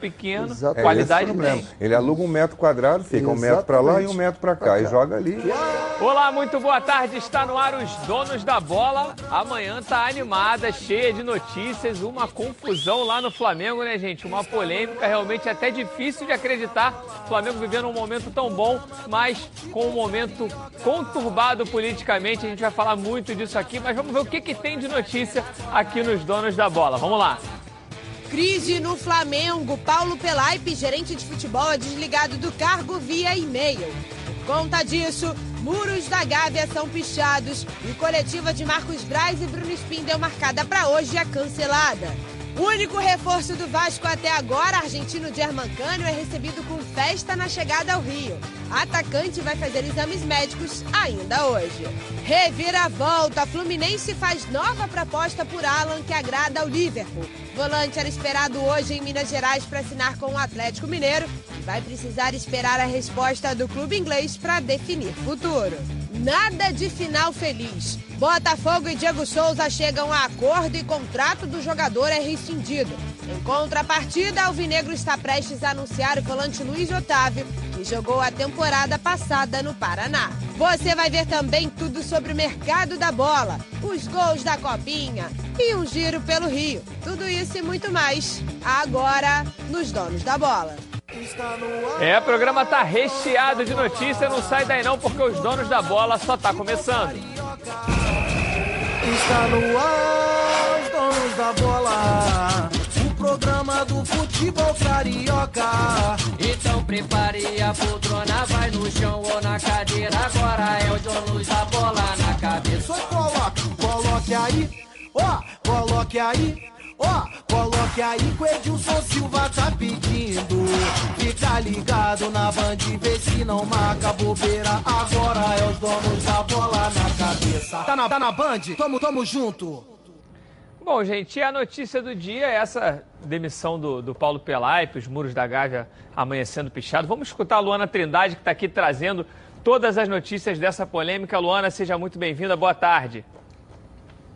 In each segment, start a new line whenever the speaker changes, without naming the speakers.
pequeno,
Exatamente.
qualidade
É
tem.
Ele aluga um metro quadrado, fica um metro pra lá e um metro pra cá. E joga ali.
Olá, muito boa tarde. Está no ar os donos da bola. Amanhã tá animada, cheia de notícias, uma confusão lá no Flamengo, né, gente? Uma polêmica realmente até difícil de acreditar. O Flamengo vivendo um momento tão bom, mas com um momento conturbado politicamente. A gente vai falar muito disso aqui, mas vamos ver o que, que tem de notícia aqui nos donos da bola. Vamos lá.
Crise no Flamengo. Paulo Pelaipe, gerente de futebol, é desligado do cargo via e-mail. Por conta disso, muros da Gávea são pichados e coletiva de Marcos Braz e Bruno Spindel marcada para hoje é cancelada. Único reforço do Vasco até agora, argentino Germancano, é recebido com festa na chegada ao Rio. Atacante vai fazer exames médicos ainda hoje. Reviravolta, Fluminense faz nova proposta por Alan que agrada ao Liverpool. Volante era esperado hoje em Minas Gerais para assinar com o Atlético Mineiro e vai precisar esperar a resposta do clube inglês para definir futuro. Nada de final feliz. Botafogo e Diego Souza chegam a acordo e contrato do jogador é rescindido. Em contrapartida, Alvinegro está prestes a anunciar o volante Luiz Otávio, que jogou a temporada passada no Paraná. Você vai ver também tudo sobre o mercado da bola, os gols da Copinha e um giro pelo Rio. Tudo isso e muito mais, agora nos Donos da Bola.
É, o programa tá recheado de notícia, não sai daí não, porque os donos da bola só tá começando.
Está no ar, os donos da bola. O programa do futebol carioca.
Então prepare a poltrona, vai no chão ou na cadeira. Agora é o dono da bola na cabeça.
Só coloque, coloque aí, ó, coloque aí. Ó, coloque aí que o Edilson Silva tá pedindo. Fica ligado na band, vê se não marca bobeira. Agora é os donos da bola na cabeça. Tá na, tá na band? Tamo, tamo junto.
Bom, gente, e a notícia do dia é essa demissão do, do Paulo Pelaipe, os muros da Gávea amanhecendo pichado. Vamos escutar a Luana Trindade, que está aqui trazendo todas as notícias dessa polêmica. Luana, seja muito bem-vinda, boa tarde.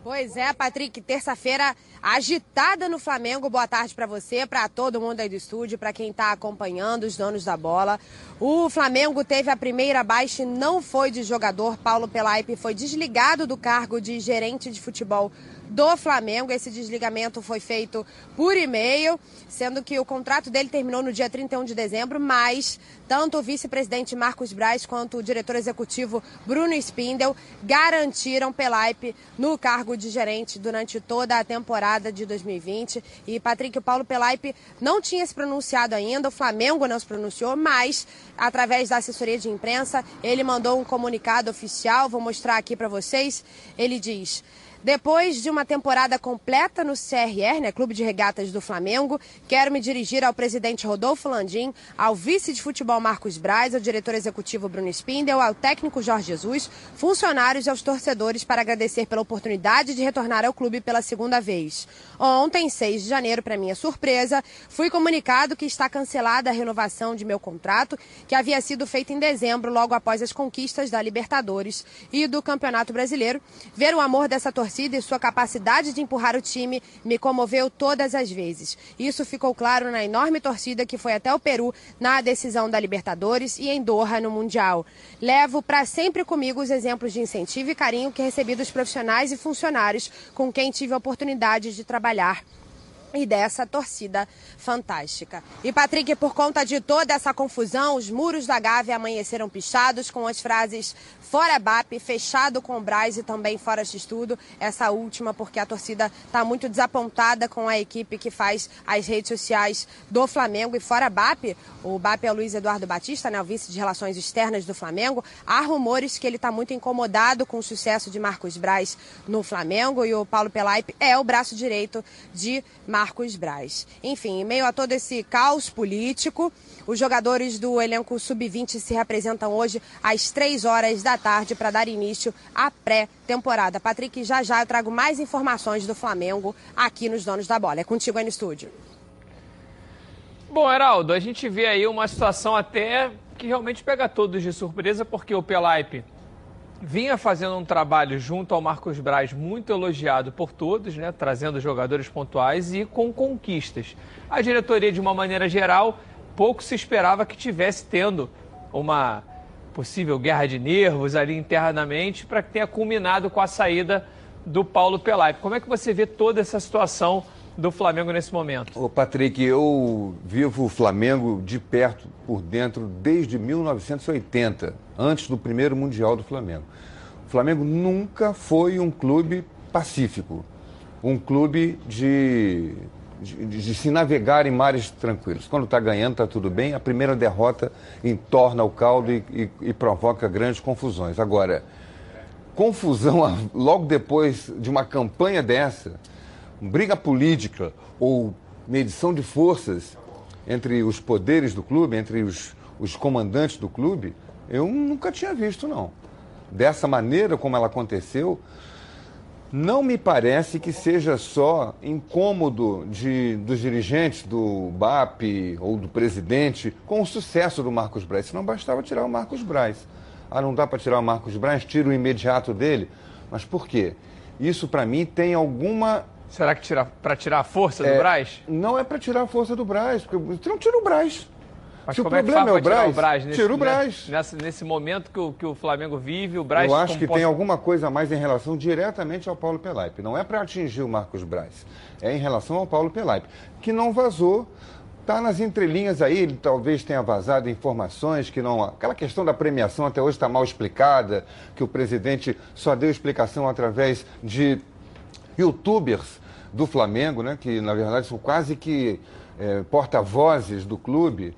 Pois é, Patrick, terça-feira agitada no Flamengo. Boa tarde para você, para todo mundo aí do estúdio, para quem está acompanhando, os donos da bola. O Flamengo teve a primeira baixa e não foi de jogador. Paulo Pelaipe foi desligado do cargo de gerente de futebol do Flamengo. Esse desligamento foi feito por e-mail, sendo que o contrato dele terminou no dia 31 de dezembro, mas tanto o vice-presidente Marcos Braz quanto o diretor executivo Bruno Spindel garantiram Pelaipe no cargo de gerente durante toda a temporada de 2020. E Patrick, o Paulo Pelaipe não tinha se pronunciado ainda, o Flamengo não se pronunciou, mas através da assessoria de imprensa, ele mandou um comunicado oficial, vou mostrar aqui para vocês. Ele diz: depois de uma temporada completa no CRR, né, Clube de Regatas do Flamengo, quero me dirigir ao presidente Rodolfo Landim, ao vice de futebol Marcos Braz, ao diretor executivo Bruno Spindel, ao técnico Jorge Jesus, funcionários e aos torcedores para agradecer pela oportunidade de retornar ao clube pela segunda vez. Ontem, 6 de janeiro, para minha surpresa, fui comunicado que está cancelada a renovação de meu contrato, que havia sido feita em dezembro, logo após as conquistas da Libertadores e do Campeonato Brasileiro. Ver o amor dessa torcida e sua capacidade de empurrar o time me comoveu todas as vezes. Isso ficou claro na enorme torcida que foi até o Peru na decisão da Libertadores e em Doha no Mundial. Levo para sempre comigo os exemplos de incentivo e carinho que recebi dos profissionais e funcionários com quem tive a oportunidade de trabalhar e dessa torcida fantástica. E Patrick, por conta de toda essa confusão, os muros da Gávea amanheceram pichados com as frases fora BAP, fechado com o Braz e também fora de estudo. Essa última porque a torcida está muito desapontada com a equipe que faz as redes sociais do Flamengo e fora BAP. O BAP é o Luiz Eduardo Batista, né, o vice de relações externas do Flamengo. Há rumores que ele está muito incomodado com o sucesso de Marcos Braz no Flamengo e o Paulo Pelaipe é o braço direito de Marcos Braz. Enfim, em meio a todo esse caos político, os jogadores do elenco sub-20 se representam hoje às três horas da tarde para dar início à pré-temporada. Patrick, já já eu trago mais informações do Flamengo aqui nos Donos da Bola. É contigo aí no estúdio.
Bom, Heraldo, a gente vê aí uma situação até que realmente pega todos de surpresa, porque o Pelaipe vinha fazendo um trabalho junto ao Marcos Braz muito elogiado por todos, né, trazendo jogadores pontuais e com conquistas. A diretoria, de uma maneira geral, pouco se esperava que tivesse tendo uma possível guerra de nervos ali internamente para que tenha culminado com a saída do Paulo Pelaipe. Como é que você vê toda essa situação do Flamengo nesse momento?
Ô Patrick, eu vivo o Flamengo de perto, por dentro, desde 1980, antes do primeiro Mundial do Flamengo. O Flamengo nunca foi um clube pacífico, um clube de, de, de se navegar em mares tranquilos. Quando está ganhando, está tudo bem, a primeira derrota entorna o caldo e, e, e provoca grandes confusões. Agora, confusão logo depois de uma campanha dessa briga política ou medição de forças entre os poderes do clube, entre os, os comandantes do clube, eu nunca tinha visto, não. Dessa maneira como ela aconteceu, não me parece que seja só incômodo de, dos dirigentes do BAP ou do presidente com o sucesso do Marcos Braz. Se não bastava tirar o Marcos Braz. Ah, não dá para tirar o Marcos Braz, tira o imediato dele. Mas por quê? Isso, para mim, tem alguma
Será que tira, para tirar a força é, do Braz?
Não é para tirar a força do Braz, porque você não tira o Braz.
Mas Se o problema é, é, o Braz, o Braz?
Nesse, tira o Braz.
Nesse, nesse momento que o, que o Flamengo vive, o Braz...
Eu acho que tem alguma coisa a mais em relação diretamente ao Paulo Pelaipe. Não é para atingir o Marcos Braz, é em relação ao Paulo Pelaipe, que não vazou, está nas entrelinhas aí, ele talvez tenha vazado informações que não... Aquela questão da premiação até hoje está mal explicada, que o presidente só deu explicação através de youtubers do Flamengo, né, que na verdade são quase que é, porta-vozes do clube,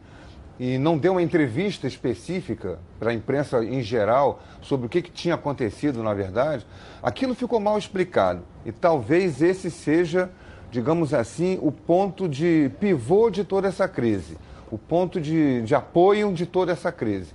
e não deu uma entrevista específica para a imprensa em geral sobre o que, que tinha acontecido na verdade, aquilo ficou mal explicado. E talvez esse seja, digamos assim, o ponto de pivô de toda essa crise, o ponto de, de apoio de toda essa crise.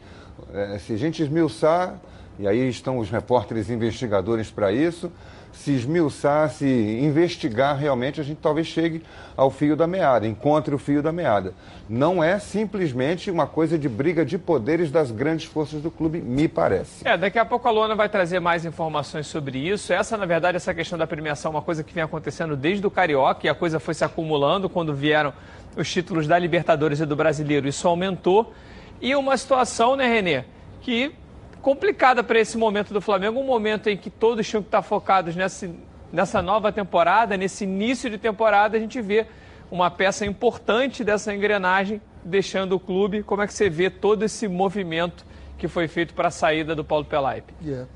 É, se a gente esmiuçar, e aí estão os repórteres investigadores para isso, se esmiuçar, se investigar realmente, a gente talvez chegue ao fio da meada, encontre o fio da meada. Não é simplesmente uma coisa de briga de poderes das grandes forças do clube, me parece.
É, daqui a pouco a Luana vai trazer mais informações sobre isso. Essa, na verdade, essa questão da premiação é uma coisa que vem acontecendo desde o Carioca e a coisa foi se acumulando quando vieram os títulos da Libertadores e do Brasileiro. Isso aumentou. E uma situação, né, Renê, que complicada para esse momento do Flamengo, um momento em que todos tinham que estar focados nessa, nessa nova temporada, nesse início de temporada, a gente vê uma peça importante dessa engrenagem deixando o clube. Como é que você vê todo esse movimento que foi feito para a saída do Paulo Pelaipe?
Yeah.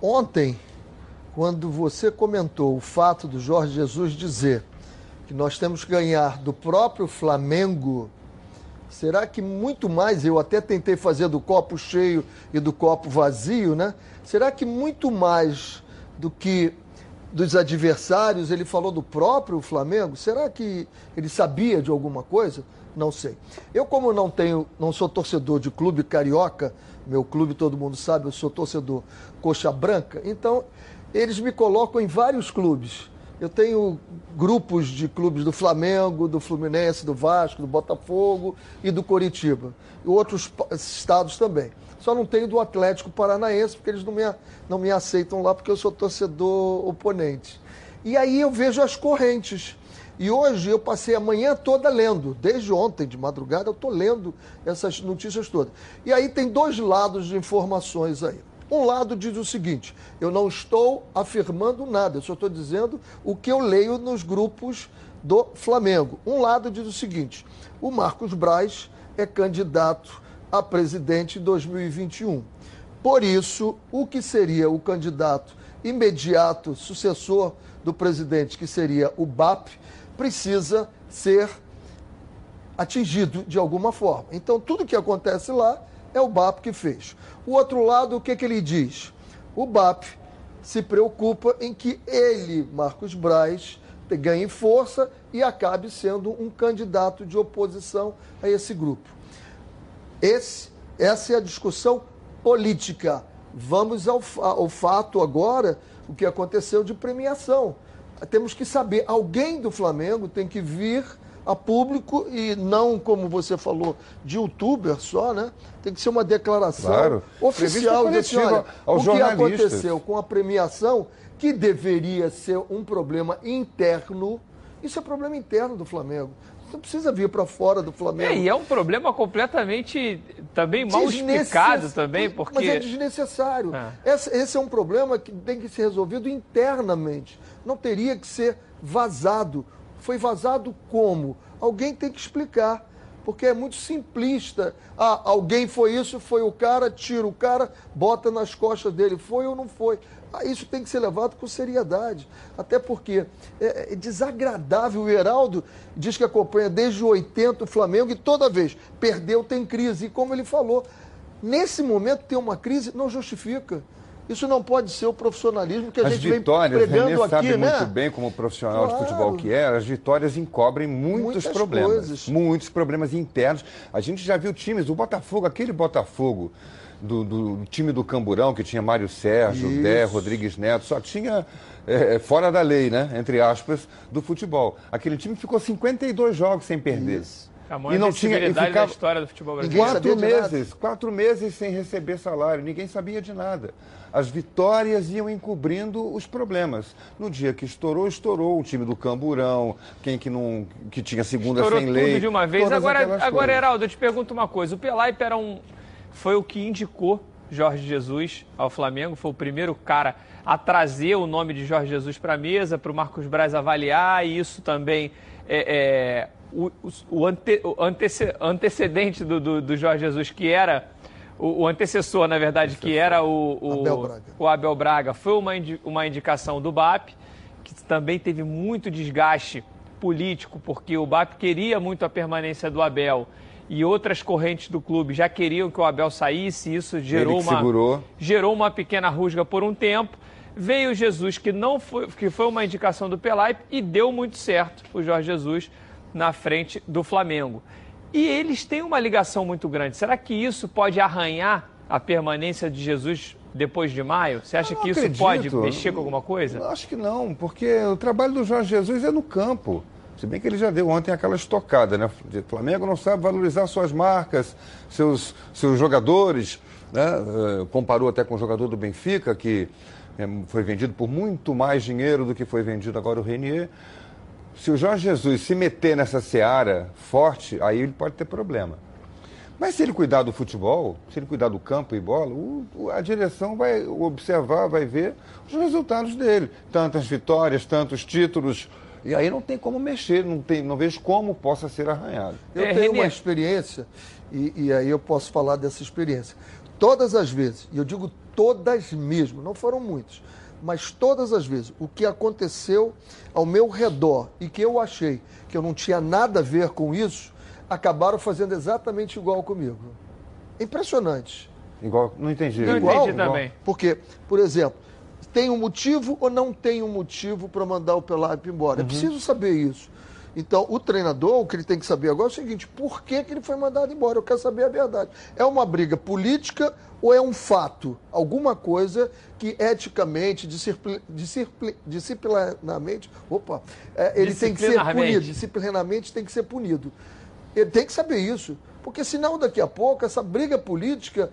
Ontem, quando você comentou o fato do Jorge Jesus dizer que nós temos que ganhar do próprio Flamengo Será que muito mais, eu até tentei fazer do copo cheio e do copo vazio, né? Será que muito mais do que dos adversários, ele falou do próprio Flamengo? Será que ele sabia de alguma coisa? Não sei. Eu, como não tenho, não sou torcedor de clube carioca, meu clube todo mundo sabe, eu sou torcedor coxa branca, então eles me colocam em vários clubes. Eu tenho grupos de clubes do Flamengo, do Fluminense, do Vasco, do Botafogo e do Coritiba. E outros estados também. Só não tenho do Atlético Paranaense, porque eles não me, não me aceitam lá, porque eu sou torcedor oponente. E aí eu vejo as correntes. E hoje eu passei a manhã toda lendo, desde ontem de madrugada eu estou lendo essas notícias todas. E aí tem dois lados de informações aí. Um lado diz o seguinte: eu não estou afirmando nada, eu só estou dizendo o que eu leio nos grupos do Flamengo. Um lado diz o seguinte: o Marcos Braz é candidato a presidente em 2021. Por isso, o que seria o candidato imediato sucessor do presidente, que seria o BAP, precisa ser atingido de alguma forma. Então, tudo que acontece lá é o BAP que fez. O outro lado, o que, que ele diz? O BAP se preocupa em que ele, Marcos Braz, ganhe força e acabe sendo um candidato de oposição a esse grupo. Esse, essa é a discussão política. Vamos ao, ao fato agora, o que aconteceu de premiação. Temos que saber, alguém do Flamengo tem que vir a público e não, como você falou, de youtuber só, né? Tem que ser uma declaração
Claro.
oficial de
Entrevista
assim, olha, o que aconteceu com a premiação, que deveria ser um problema interno, isso é problema interno do Flamengo. Não precisa vir para fora do Flamengo.
É, e é um problema completamente também mal explicado também,
Mas é
porque
desnecessário.
É.
Esse, esse é um problema que tem que ser resolvido internamente. Não teria que ser vazado. Foi vazado como? Alguém tem que explicar. Porque é muito simplista. Ah, alguém foi isso, foi o cara, tira o cara, bota nas costas dele. Foi ou não foi? Ah, isso tem que ser levado com seriedade. Até porque é, é desagradável. O Heraldo diz que acompanha desde o 80 o Flamengo e toda vez perdeu, tem crise. E como ele falou, nesse momento ter uma crise não justifica. Isso não pode ser o profissionalismo que a
As
gente vem
vitórias,
pregando
Renê
aqui,
sabe
né?
muito bem como profissional
Claro.
de futebol que é, as vitórias encobrem muitos
Muitas
problemas.
coisas.
Muitos problemas internos. A gente já viu times, o Botafogo, aquele Botafogo do, do time do Camburão, que tinha Mário Sérgio,
Isso.
Dé, Rodrigues Neto, só tinha é, fora da lei, né? Entre aspas, do futebol. Aquele time ficou 52 jogos sem perder.
a maior
E não tinha- e ficava-
da história do futebol brasileiro.
Quatro meses, quatro meses sem receber salário, ninguém sabia de nada. As vitórias iam encobrindo os problemas. No dia que estourou, estourou o time do Camburão, quem que não que tinha segunda
Estourou
sem
tudo
lei.
de uma vez. Agora, agora. Heraldo, eu te pergunto uma coisa. O Pelaipe era um, foi o que indicou Jorge Jesus ao Flamengo, foi o primeiro cara a trazer o nome de Jorge Jesus para a mesa, para o Marcos Braz avaliar, e isso também é, é, o, o- ante- o antece- antecedente do, do- do Jorge Jesus, que era o, o antecessor, na verdade, que era o, o
Abel Braga.
o Abel Braga, foi uma, indi- uma indicação do BAP, que também teve muito desgaste político, porque o BAP queria muito a permanência do Abel e outras correntes do clube já queriam que o Abel saísse, e isso gerou uma
segurou.
gerou uma pequena rusga por um tempo. Veio o Jesus, que não foi, que foi uma indicação do Pelaipe, e deu muito certo o Jorge Jesus na frente do Flamengo. E eles têm uma ligação muito grande. Será que isso pode arranhar a permanência de Jesus depois de maio? Você acha que isso
acredito.
pode mexer com alguma coisa?
Eu Acho que não, porque o trabalho do Jorge Jesus é no campo. Se bem que ele já deu ontem aquela estocada, né? O Flamengo não sabe valorizar suas marcas, seus, seus jogadores. Né? Eh, Comparou até com o jogador do Benfica, que eh, foi vendido por muito mais dinheiro do que foi vendido agora o Renier. Se o Jorge Jesus se meter nessa seara forte, aí ele pode ter problema. Mas se ele cuidar do futebol, se ele cuidar do campo e bola, o- a direção vai observar, vai ver os resultados dele. Tantas vitórias, tantos títulos. E aí não tem como mexer, não, tem, não vejo como possa ser arranhado.
Eu
É,
tenho uma experiência, e, e aí eu posso falar dessa experiência. Todas as vezes, e eu digo todas mesmo, não foram muitas, mas todas as vezes, o que aconteceu ao meu redor e que eu achei que eu não tinha nada a ver com isso, acabaram fazendo exatamente igual comigo. Impressionante.
Igual, não entendi.
Não
Igual-
entendi também.
Porque, por exemplo, tem um motivo ou não tem um motivo para mandar o Pelaipe embora? É preciso saber isso. Então, o treinador, o que ele tem que saber agora é o seguinte: por que, que ele foi mandado embora? Eu quero saber a verdade. É uma briga política ou é um fato? Alguma coisa que eticamente, discipli- discipli- disciplinarmente, opa, é, ele tem que ser punido. Disciplinarmente tem que ser punido. Ele tem que saber isso. Porque senão, daqui a pouco, essa briga política,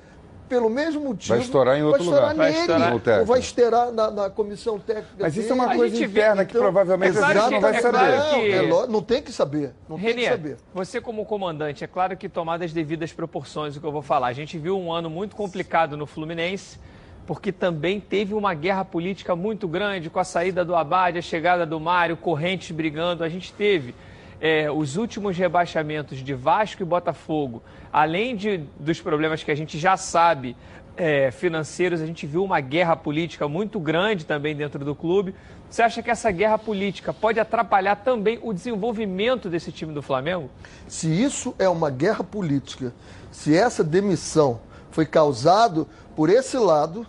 pelo mesmo motivo.
Vai estourar em outro
vai estourar
lugar.
Vai
nele,
estourar.
no técnico.
ou vai estourar na, na comissão técnica.
Mas isso é uma coisa interna que
então,
provavelmente
é
a
claro
gente
que-
não vai
é
saber.
claro
Não,
que-
é não tem que saber. Não tem que saber.
você como comandante, é claro que tomar as devidas proporções o que eu vou falar. A gente viu um ano muito complicado no Fluminense, porque também teve uma guerra política muito grande com a saída do Abad, a chegada do Mário, correntes brigando. A gente teve é, os últimos rebaixamentos de Vasco e Botafogo, além de, dos problemas que a gente já sabe é, financeiros, a gente viu uma guerra política muito grande também dentro do clube. Você acha que essa guerra política pode atrapalhar também o desenvolvimento desse time do Flamengo?
Se isso é uma guerra política, se essa demissão foi causado por esse lado,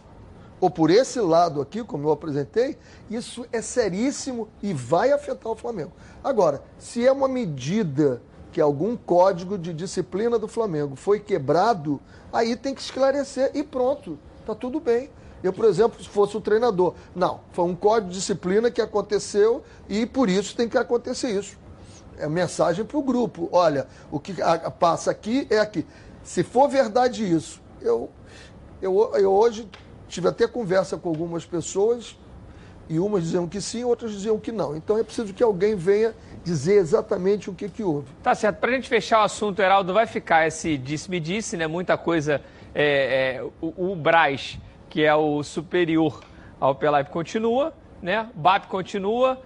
ou por esse lado aqui, como eu apresentei, isso é seríssimo e vai afetar o Flamengo. Agora, se é uma medida que algum código de disciplina do Flamengo foi quebrado, aí tem que esclarecer e pronto, tá tudo bem. Eu, por exemplo, se fosse o treinador, não, foi um código de disciplina que aconteceu e por isso tem que acontecer isso. é mensagem para o grupo. Olha, o que passa aqui é aqui. Se for verdade isso, eu, eu, eu hoje tive até conversa com algumas pessoas e umas diziam que sim, outras diziam que não. Então é preciso que alguém venha dizer exatamente o que, que houve.
Tá certo. Pra gente fechar o assunto, Heraldo, vai ficar esse disse-me-disse, né? Muita coisa. é, é, o, o Braz, que é o superior ao Pelaipe, continua, né? BAP continua.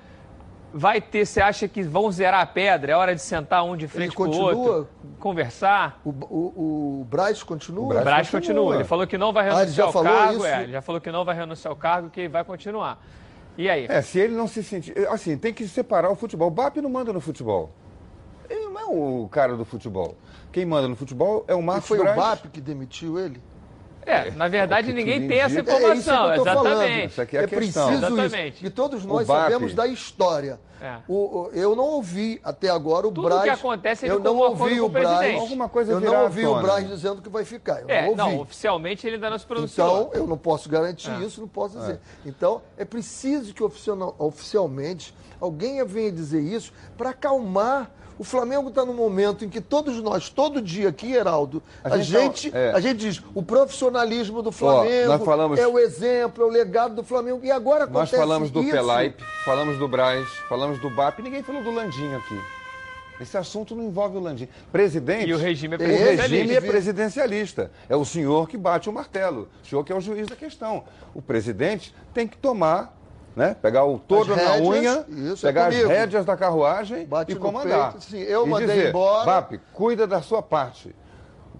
Vai ter, você acha que vão zerar a pedra? É hora de sentar um de frente pro
continua?
outro, conversar?
O, o, o Braz continua?
O
Braz
Braz continua.
continua.
Ele falou que não vai
Ah, ele
renunciar
já
ao
falou
cargo.
isso?
É, ele já falou que não vai renunciar ao cargo, que vai continuar. E aí?
É, se ele não se sentir. Assim, tem que separar o futebol. O BAP não manda no futebol. Ele não é o cara do futebol. Quem manda no futebol é o
E
Marcos
foi o
Braz.
BAP que demitiu ele?
É, na verdade,
que
ninguém tem essa.
É isso que
informação.
eu tô falando.
Exatamente.
Isso aqui é questão.
preciso
Exatamente.
isso. E todos nós sabemos da história.
É.
O- o- eu não ouvi até agora o
Tudo
Braz.
que acontece, ele
eu não ouvi o
o.
Braz.
Alguma coisa
eu não ouvi o. Braz dizendo que vai ficar. Eu
É,
não ouvi.
não, oficialmente ele ainda não se pronunciou.
Então, eu não posso garantir
É.
isso, não posso dizer. Então, é preciso que oficial- oficialmente alguém venha dizer isso para acalmar. O Flamengo está num momento em que todos nós, todo dia aqui, Heraldo, a,
A
gente,
gente é.
a gente diz o profissionalismo do Flamengo
nós falamos-
é o exemplo, é o legado do Flamengo. E agora
Nós
acontece
falamos do
isso.
Pelaipe, falamos do Braz, falamos do BAP, ninguém falou do Landim aqui. Esse assunto não envolve o Landim. Presidente.
E o regime é
O
presidencialista.
regime é presidencialista. É o senhor que bate o martelo. O senhor que é o juiz da questão. O presidente tem que tomar, né? Pegar o
As
na unha,
isso, é
pegar as
comigo.
rédeas da carruagem
Bate
e comandar.
peito, sim, eu
e
mandei
dizer,
embora.
BAP, cuida da sua parte.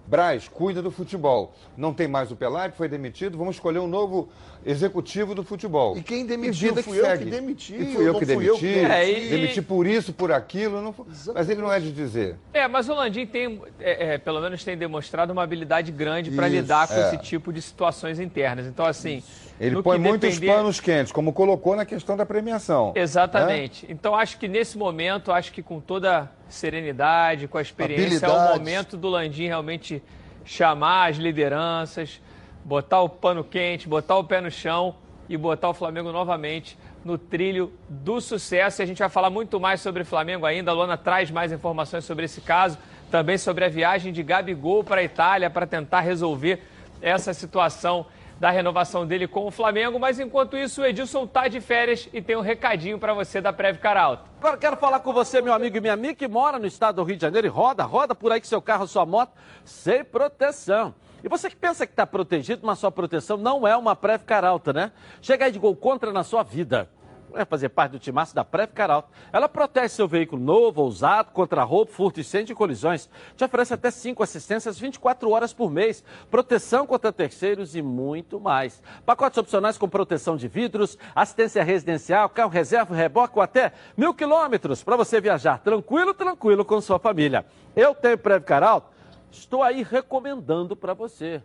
Braz, cuida do futebol. Não tem mais o Pelaipe, foi demitido. Vamos escolher um novo executivo do futebol.
E quem demitiu?
vida
Fui eu que
segue.
demiti,
E fui eu
não
que
fui eu que
demiti.
É, e-
Demiti por isso, por aquilo. Não Mas ele não é de dizer.
É, mas o Landim tem, é, é, pelo menos tem demonstrado uma habilidade grande para
Isso,
lidar com
é.
esse tipo de situações internas. Então, assim.
Ele
no
põe
que
muitos
depender-
panos quentes, como colocou na questão da premiação.
Exatamente. Então, acho que nesse momento, acho que com toda serenidade, com a experiência, é o
Habilidade.
momento do Landim realmente chamar as lideranças, botar o pano quente, botar o pé no chão e botar o Flamengo novamente no trilho do sucesso. E a gente vai falar muito mais sobre o Flamengo ainda. A Luana traz mais informações sobre esse caso, também sobre a viagem de Gabigol para a Itália para tentar resolver essa situação da renovação dele com o Flamengo. Mas enquanto isso, o Edilson está de férias e tem um recadinho para você da Prev Caralto.
Agora quero falar com você, meu amigo e minha amiga, que mora no estado do Rio de Janeiro e roda, roda por aí com seu carro, sua moto, sem proteção. E você que pensa que está protegido, mas sua proteção não é uma Prev Caralta, né? Chega aí de gol contra na sua vida. É fazer parte do timaço da Prev Caralto. Ela protege seu veículo novo ou usado contra roubo, furto, incêndio e colisões. Te oferece até 5 assistências 24 horas por mês, proteção contra terceiros e muito mais. Pacotes opcionais com proteção de vidros, assistência residencial, carro reserva, reboque ou até mil quilômetros para você viajar tranquilo, tranquilo com sua família. Eu tenho Prev Caralto, estou aí recomendando para você.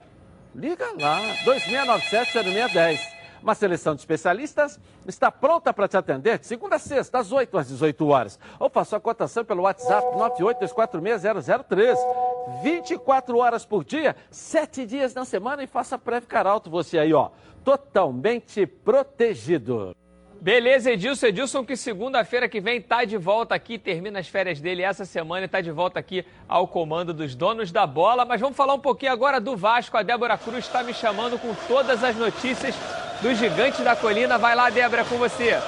Liga lá, 2697-0610. Uma seleção de especialistas está pronta para te atender de segunda a sexta, às 8 às 18 horas. Ou faça a cotação pelo WhatsApp 982460003. 24 horas por dia, 7 dias na semana e faça Prev Caralto você aí, ó. Totalmente protegido.
Beleza, Edilson. Edilson que segunda-feira que vem tá de volta aqui, termina as férias dele essa semana e tá de volta aqui ao comando dos donos da bola. Mas vamos falar um pouquinho agora do Vasco. A Débora Cruz está me chamando com todas as notícias do Gigante da Colina. Vai lá, Débora, com você.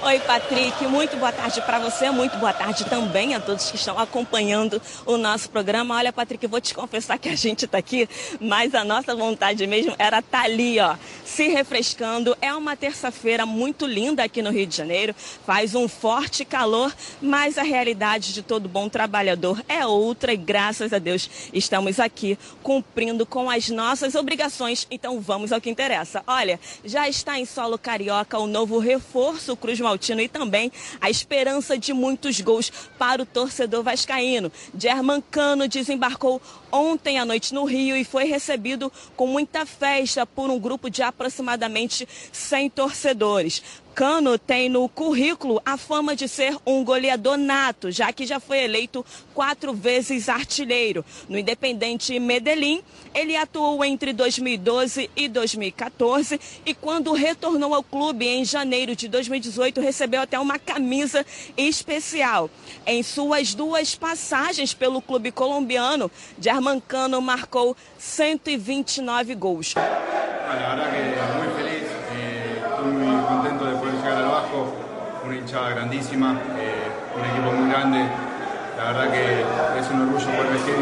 Oi, Patrick. Muito boa tarde para você. Muito boa tarde também a todos que estão acompanhando o nosso programa. Olha, Patrick, vou te confessar que a gente está aqui, mas a nossa vontade mesmo era estar ali, ó, se refrescando. É uma terça-feira muito linda aqui no Rio de Janeiro. Faz um forte calor, mas a realidade de todo bom trabalhador é outra e graças a Deus estamos aqui cumprindo com as nossas obrigações. Então vamos ao que interessa. Olha, já está em solo carioca o novo reforço Cruz Maltino e também a esperança de muitos gols para o torcedor vascaíno. German Cano desembarcou ontem à noite no Rio e foi recebido com muita festa por um grupo de aproximadamente 100 torcedores. Cano tem no currículo a fama de ser um goleador nato, já que já foi eleito quatro vezes artilheiro. No Independente Medellín, ele atuou entre 2012 e 2014 e quando retornou ao clube em janeiro de 2018, recebeu até uma camisa especial. Em suas duas passagens pelo clube colombiano, Germancano marcou 129 gols.
Una hinchada grandísima, eh, un equipo muy grande. La verdad que es un orgullo poder vestir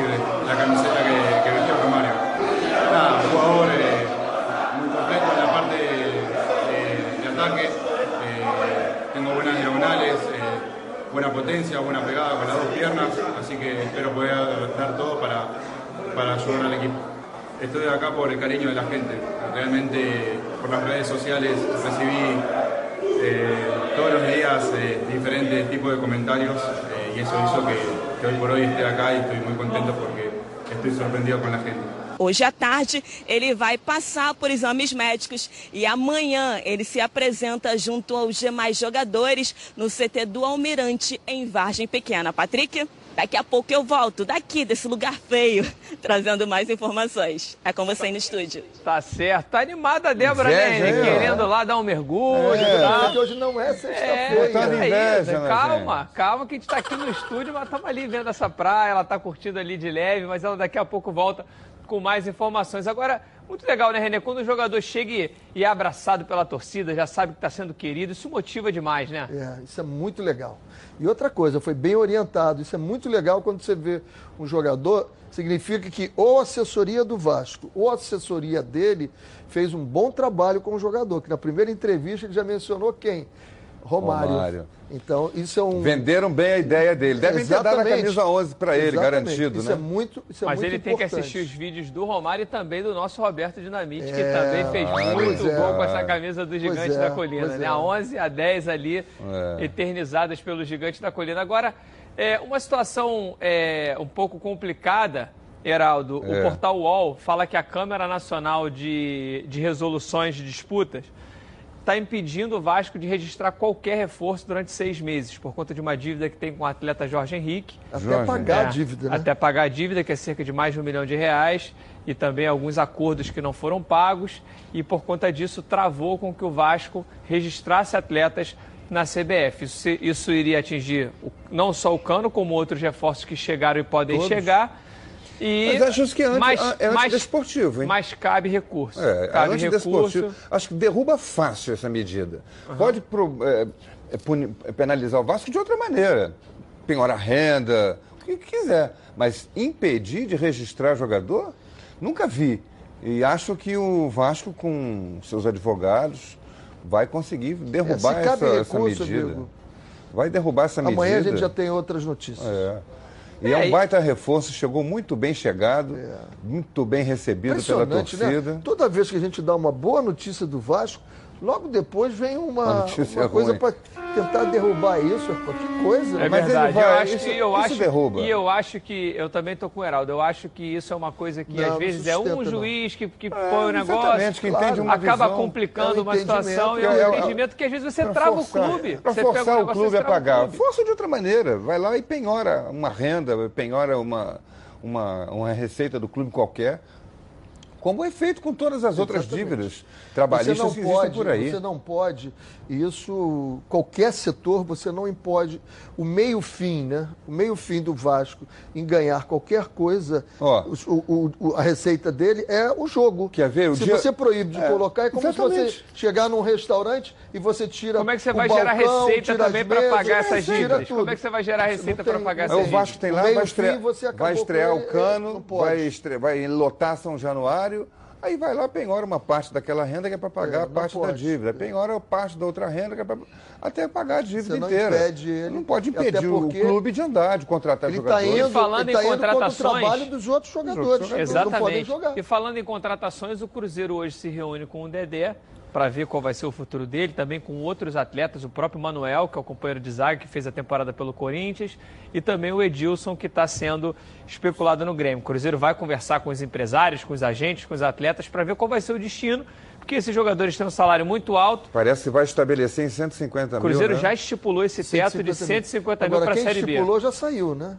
la camiseta que, que vistió Romario. Nada, jugador eh, muy completo en la parte de, ataque. Eh, tengo buenas diagonales, buena potencia, buena pegada con las dos piernas, así que espero poder dar todo para, para ayudar al equipo. Estoy acá por el cariño de la gente. Realmente por las redes sociales recibí eh, todos los días eh, diferentes tipos de comentarios eh, y eso hizo que, que, hoy por hoy esté acá y estoy muy contento porque estoy sorprendido con la gente.
Hoje à tarde ele vai passar por exames médicos e amanhã ele se apresenta junto aos demais jogadores no CT do Almirante em Vargem Pequena. Patrick? Daqui a pouco eu volto daqui, desse lugar feio, trazendo mais informações. É com você aí no estúdio.
Tá certo. Tá animada a Débora, né? Querendo lá dar um mergulho.
É,
tá?
hoje não é
É,
sexta-feira.
Botando
é
inveja,
isso.
né,
calma, calma que a gente tá aqui no estúdio, mas estamos ali vendo essa praia, ela tá curtindo ali de leve, mas ela daqui a pouco volta com mais informações. Agora, muito legal, né, Renê? Quando o jogador chega e- é abraçado pela torcida, já sabe que está sendo querido, isso motiva demais, né?
É, isso é muito legal. E outra coisa, foi bem orientado. Isso é muito legal quando você vê um jogador. Significa que ou a assessoria do Vasco ou a assessoria dele fez um bom trabalho com o jogador. Que na primeira entrevista ele já mencionou quem? Romário.
Romário.
Então, isso é um.
Venderam bem a ideia dele. Devem ter dado a
Exatamente.
camisa 11 para ele,
Exatamente.
garantido,
isso
né?
É muito, isso é
Mas
muito
ele tem que assistir os vídeos do Romário e também do nosso Roberto Dinamite, que
É,
também fez
ah,
muito
é.
gol com essa camisa do Gigante
é,
da Colina, né?
é.
A 11 a 10 ali,
É.
eternizadas pelo Gigante da Colina. Agora, é, uma situação é, um pouco complicada, Heraldo. O portal UOL fala que a Câmara Nacional de, de Resoluções de Disputas está impedindo o Vasco de registrar qualquer reforço durante seis meses, por conta de uma dívida que tem com o atleta Jorge Henrique.
Até
Jorge,
pagar
É,
a dívida, né?
Até pagar a dívida, que é cerca de mais de um milhão de reais, e também alguns acordos que não foram pagos, e por conta disso travou com que o Vasco registrasse atletas na CBF. Isso, isso iria atingir o- não só o Cano, como outros reforços que chegaram e podem
Todos.
chegar. E,
Mas acho que é anti-
mas-
é antidesportivo, hein?
Mas cabe recurso.
É,
cabe
antidesportivo.
recurso.
Acho que derruba fácil essa medida. Pode pro- é, é, puni- é, penalizar o Vasco de outra maneira. Penhorar renda, o que quiser. Mas impedir de registrar jogador, nunca vi. E acho que o Vasco, com seus advogados, vai conseguir derrubar
É, se cabe
essa, essa
recurso,
medida.
amigo.
Vai derrubar essa medida.
Amanhã a gente já tem outras notícias.
É. E é,
É,
um
e-
baita reforço, chegou muito bem chegado, muito bem recebido pela
Impressionante,
torcida.
né? Toda vez que a gente dá uma boa notícia do Vasco, logo depois vem
Uma
uma, coisa para tentar derrubar isso. Pô, que coisa,
É?
Mas ele
verdade.
vai-
eu acho
isso-
que eu
isso
acho
derruba.
e eu acho que eu também tô com o Heraldo. Eu acho que isso é uma coisa que
Não,
às vezes é um
não.
juiz que, que
É,
põe o negócio,
que entende uma
acaba
visão.
complicando
É um
uma situação e é um
é- é-
entendimento que às vezes você trava
forçar-
o clube. Um
forçar o clube a pagar.
clube.
Força de outra maneira. Vai lá e penhora uma renda, penhora uma, uma, uma receita do clube qualquer. Como é feito com todas as outras
Exatamente.
dívidas
Você
trabalhistas
não
que existem
pode,
por aí.
você não pode, isso, qualquer setor, você não pode, o meio fim, né? O meio fim do Vasco em ganhar qualquer coisa,
Ó.
o- o- o- a receita dele é o jogo.
Quer ver? O
se
dia-
você proíbe de
É,
colocar, é como se
exatamente.
você chegar num restaurante e você tira
Como é que você
o
vai gerar
balcão,
receita
tira as
também para pagar essas
tira
dívidas?
tudo.
Como é que você vai gerar receita
tem-
para pagar
Aí
essas
o
dívidas?
Vasco tem
O
lá, vai estrear, vai estrear o cano, vai, estre- vai lotar São Januário, aí vai lá, penhora uma parte daquela renda que é para pagar
É,
a parte da
pode.
dívida, penhora parte da outra renda que é para até pagar a dívida
Você não
inteira.
impede ele,
não pode impedir o clube de andar, de contratar
Ele está
jogadores.
indo,
falando
ele
em
tá indo contra o
contratações-
trabalho dos outros jogadores.
jogadores.
Eles Não podem
Exatamente.
jogar.
E falando em contratações, o Cruzeiro hoje se reúne com o Dedé para ver qual vai ser o futuro dele, também com outros atletas, o próprio Manuel, que é o companheiro de zaga, que fez a temporada pelo Corinthians, e também o Edilson, que está sendo especulado no Grêmio. O Cruzeiro vai conversar com os empresários, com os agentes, com os atletas, para ver qual vai ser o destino, porque esses jogadores têm um salário muito alto.
Parece que vai estabelecer em 150
O Cruzeiro
mil. né?
já estipulou esse teto de 150 mil
Agora,
para a
quem
Série B.
estipulou já saiu, né?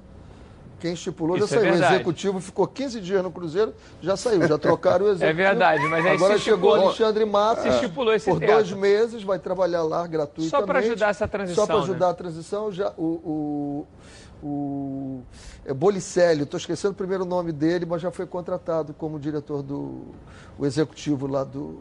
Quem estipulou
Isso
já
é
saiu. o
verdade.
executivo ficou 15 dias no Cruzeiro, já saiu, já trocaram o executivo.
É verdade, mas aí
Agora chegou
estipulou-
Alexandre Matos.
se estipulou esse
Por
teto.
dois meses, vai trabalhar lá gratuitamente.
Só pra ajudar essa transição,
Só para
né?
ajudar a transição. Já, o, o, o é Bolicelli, estou esquecendo o primeiro nome dele, mas já foi contratado como diretor do o executivo lá do,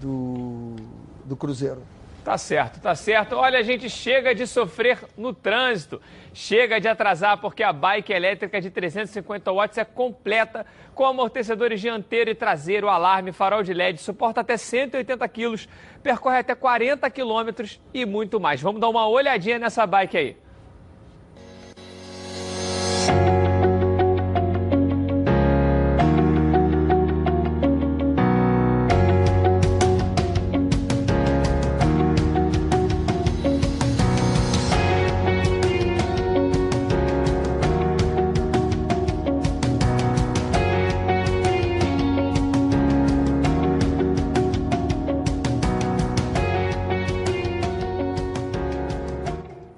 do, do Cruzeiro.
Tá certo, tá certo. Olha, a gente chega de sofrer no trânsito, chega de atrasar porque a bike elétrica de 350 watts é completa, com amortecedores dianteiro e traseiro, alarme, farol de LED, suporta até 180 quilos, percorre até 40 quilômetros e muito mais. Vamos dar uma olhadinha nessa bike aí.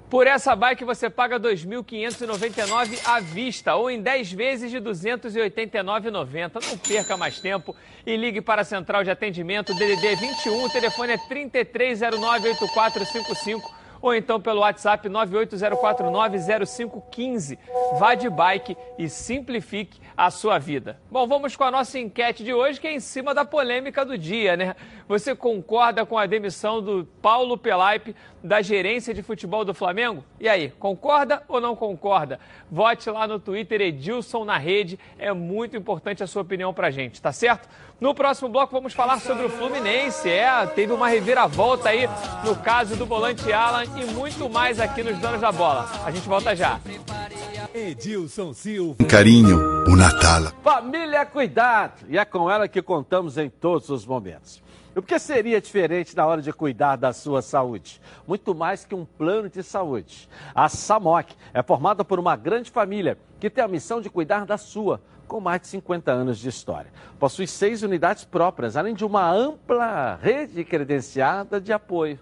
Por essa bike você paga R$ 2.599 à vista ou em 10 vezes de R$ 289,90. Não perca mais tempo e ligue para a central de atendimento DDD 21, o telefone é 33098455 ou então pelo WhatsApp 980490515. Vá de bike e simplifique a sua vida. Bom, vamos com a nossa enquete de hoje, que é em cima da polêmica do dia, né? Você concorda com a demissão do Paulo Pelaipe da gerência de futebol do Flamengo? E aí, concorda ou não concorda? Vote lá no Twitter Edilson na rede, é muito importante a sua opinião pra gente, tá certo? No próximo bloco vamos falar sobre o Fluminense. É, teve uma reviravolta aí no caso do volante Alan e muito mais aqui nos Donos da Bola. A gente volta já.
Edilson Silva.
Carinho, o Natal.
Família Cuidado! E é com ela que contamos em todos os momentos. O que seria diferente na hora de cuidar da sua saúde? Muito mais que um plano de saúde. A SAMOC é formada por uma grande família que tem a missão de cuidar da sua, com mais de 50 anos de história. Possui seis unidades próprias, além de uma ampla rede credenciada de apoio.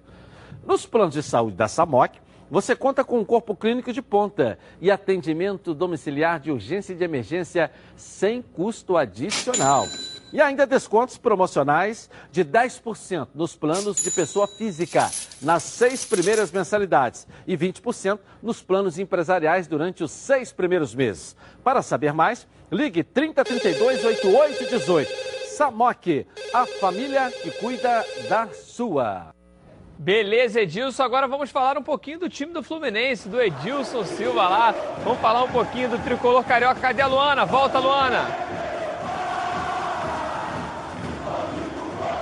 Nos planos de saúde da SAMOC, você conta com um corpo clínico de ponta e atendimento domiciliar de urgência e de emergência sem custo adicional. E ainda descontos promocionais de 10% nos planos de pessoa física nas seis primeiras mensalidades e 20% nos planos empresariais durante os seis primeiros meses. Para saber mais, ligue 3032 8818. Samok, a família que cuida da sua.
Beleza, Edilson. Agora vamos falar um pouquinho do time do Fluminense, do Edilson Silva lá. Vamos falar um pouquinho do tricolor carioca. Cadê a Luana? Volta, Luana.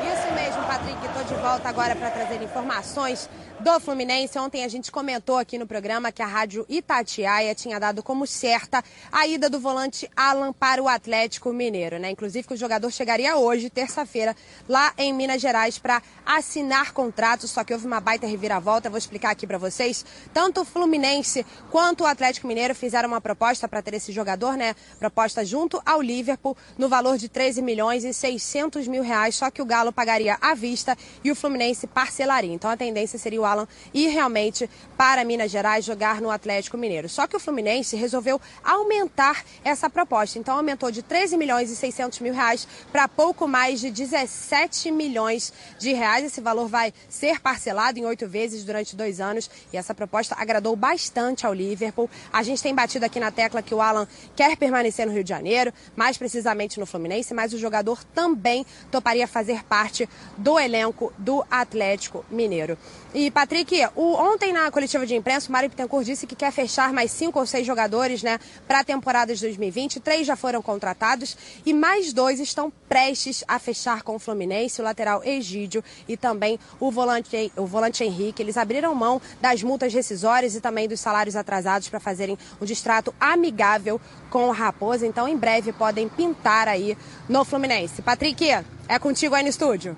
Isso mesmo, Patrick. Estou de volta agora para trazer informações do Fluminense. Ontem a gente comentou aqui no programa que a rádio Itatiaia tinha dado como certa a ida do volante Alan para o Atlético Mineiro, né? Inclusive que o jogador chegaria hoje, terça-feira, lá em Minas Gerais para assinar contrato, só que houve uma baita reviravolta, vou explicar aqui para vocês. Tanto o Fluminense quanto o Atlético Mineiro fizeram uma proposta para ter esse jogador, né? Proposta junto ao Liverpool no valor de 13 milhões e 600 mil reais, só que o Galo pagaria à vista e o Fluminense parcelaria. Então a tendência seria o Alan ir realmente para Minas Gerais jogar no Atlético Mineiro. Só que o Fluminense resolveu aumentar essa proposta. Então aumentou de 13 milhões e 600 mil reais para pouco mais de 17 milhões de reais. Esse valor vai ser parcelado em oito vezes durante dois anos e essa proposta agradou bastante ao Liverpool. A gente tem batido aqui na tecla que o Alan quer permanecer no Rio de Janeiro, mais precisamente no Fluminense, mas o jogador também toparia fazer parte do elenco do Atlético Mineiro. E, Patrick, o, ontem na coletiva de imprensa, o Mário Bittencourt disse que quer fechar mais cinco ou seis jogadores né, para a temporada de 2020. Três já foram contratados e mais dois estão prestes a fechar com o Fluminense, o lateral Egídio e também o volante, o volante Henrique. Eles abriram mão das multas rescisórias e também dos salários atrasados para fazerem um distrato amigável com o Raposa. Então, em breve, podem pintar aí no Fluminense. Patrick, é contigo aí no estúdio.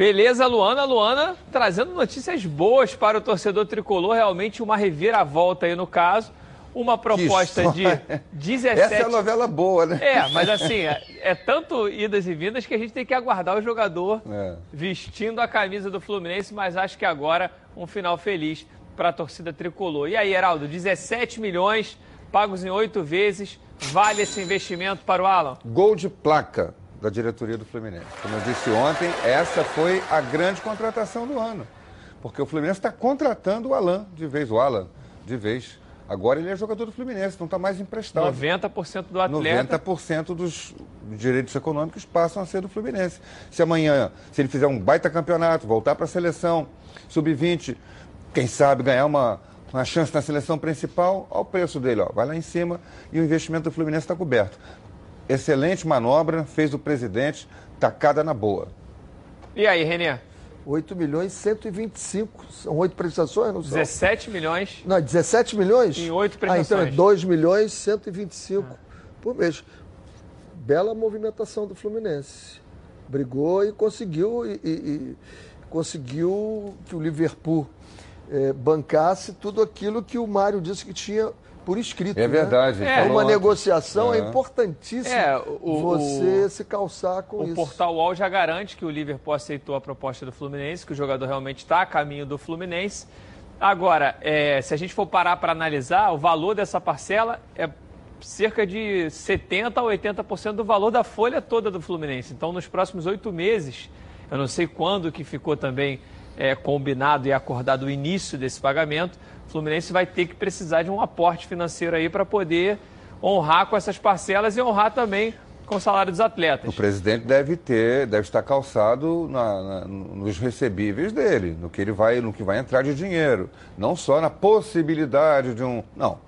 Beleza, Luana. Luana trazendo notícias boas para o torcedor tricolor. Realmente uma reviravolta aí no caso. uma proposta de
história.
17.
Essa é a novela boa, né?
É, mas assim, é, é tanto idas e vindas que a gente tem que aguardar o jogador
É.
vestindo a camisa do Fluminense, mas acho que agora um final feliz para a torcida tricolor. E aí, Heraldo, 17 milhões pagos em oito vezes, vale esse investimento para o Alan?
Gol de placa da diretoria do Fluminense. Como eu disse ontem, essa foi a grande contratação do ano. Porque o Fluminense está contratando o Alan de vez, o Alan de vez. Agora ele é jogador do Fluminense, não está mais emprestado.
90% do atleta.
90% dos direitos econômicos passam a ser do Fluminense. Se amanhã, se ele fizer um baita campeonato, voltar para a seleção, sub-20, quem sabe ganhar uma, uma chance na seleção principal, olha o preço dele, ó, vai lá em cima e o investimento do Fluminense está coberto. Excelente manobra, fez o presidente, tacada na boa.
E aí, Renê?
8 milhões e 125. São oito prestações, não são?
17 milhões.
Não, 17 milhões?
Em oito
Ah, então é
prestações.
2 milhões e 125 por mês. Bela movimentação do Fluminense. Brigou e conseguiu, e, e- e conseguiu que o Liverpool eh, bancasse tudo aquilo que o Mário disse que tinha por escrito.
É
né?
verdade, ele
É uma negociação, é,
É.
importantíssimo
É, o-
você
o-
se calçar com
O
isso.
portal UOL já garante que o Liverpool aceitou a proposta do Fluminense, que o jogador realmente está a caminho do Fluminense. Agora, é, se a gente for parar para analisar, o valor dessa parcela é cerca de 70% a 80% do valor da folha toda do Fluminense. Então, nos próximos oito meses, eu não sei quando que ficou também é, combinado e acordado o início desse pagamento, o Fluminense vai ter que precisar de um aporte financeiro aí para poder honrar com essas parcelas e honrar também com o salário dos atletas.
O presidente deve ter, deve estar calçado na- na- nos recebíveis dele, no que ele vai, no que vai entrar de dinheiro, não só na possibilidade de um, não.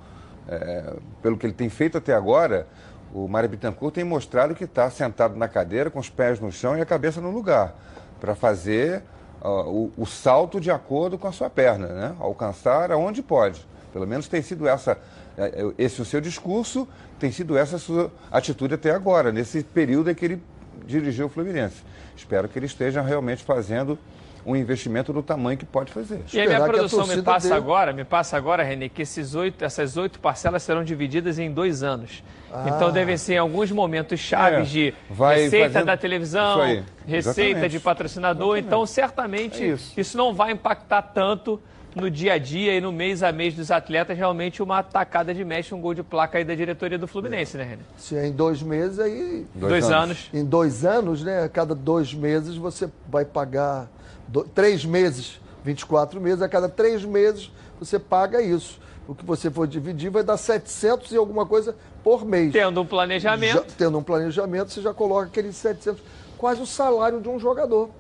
É, pelo que ele tem feito até agora, o Mário Bittencourt tem mostrado que está sentado na cadeira com os pés no chão e a cabeça no lugar para fazer o, o salto de acordo com a sua perna, né? Alcançar aonde pode. Pelo menos tem sido essa é, é, esse o seu discurso, tem sido essa a sua atitude até agora, nesse período em que ele dirigiu o Fluminense. Espero que ele esteja realmente fazendo um investimento do tamanho que pode fazer.
E a minha
que a
produção me passa agora, me passa agora, Renê, que esses oito, essas oito parcelas serão divididas em dois anos. Então devem ser em alguns momentos chaves
Ah. É,
de
vai
receita
fazendo-
da televisão,
Isso aí,
receita
exatamente.
de patrocinador. Então, certamente,
É
isso.
isso.
não vai impactar tanto no dia a dia e no mês a mês dos atletas. Realmente, uma tacada de mexe, um gol de placa aí da diretoria do Fluminense, né, Renê?
Se é em dois meses, aí
Dois, anos.
Em dois anos, né? A cada dois meses você vai pagar. Do- três meses, 24 meses, a cada três meses você paga isso. O que você for dividir vai dar 700 e alguma coisa por mês.
Tendo um planejamento.
Já- tendo um planejamento, você já coloca aqueles 700, quase o salário de um jogador.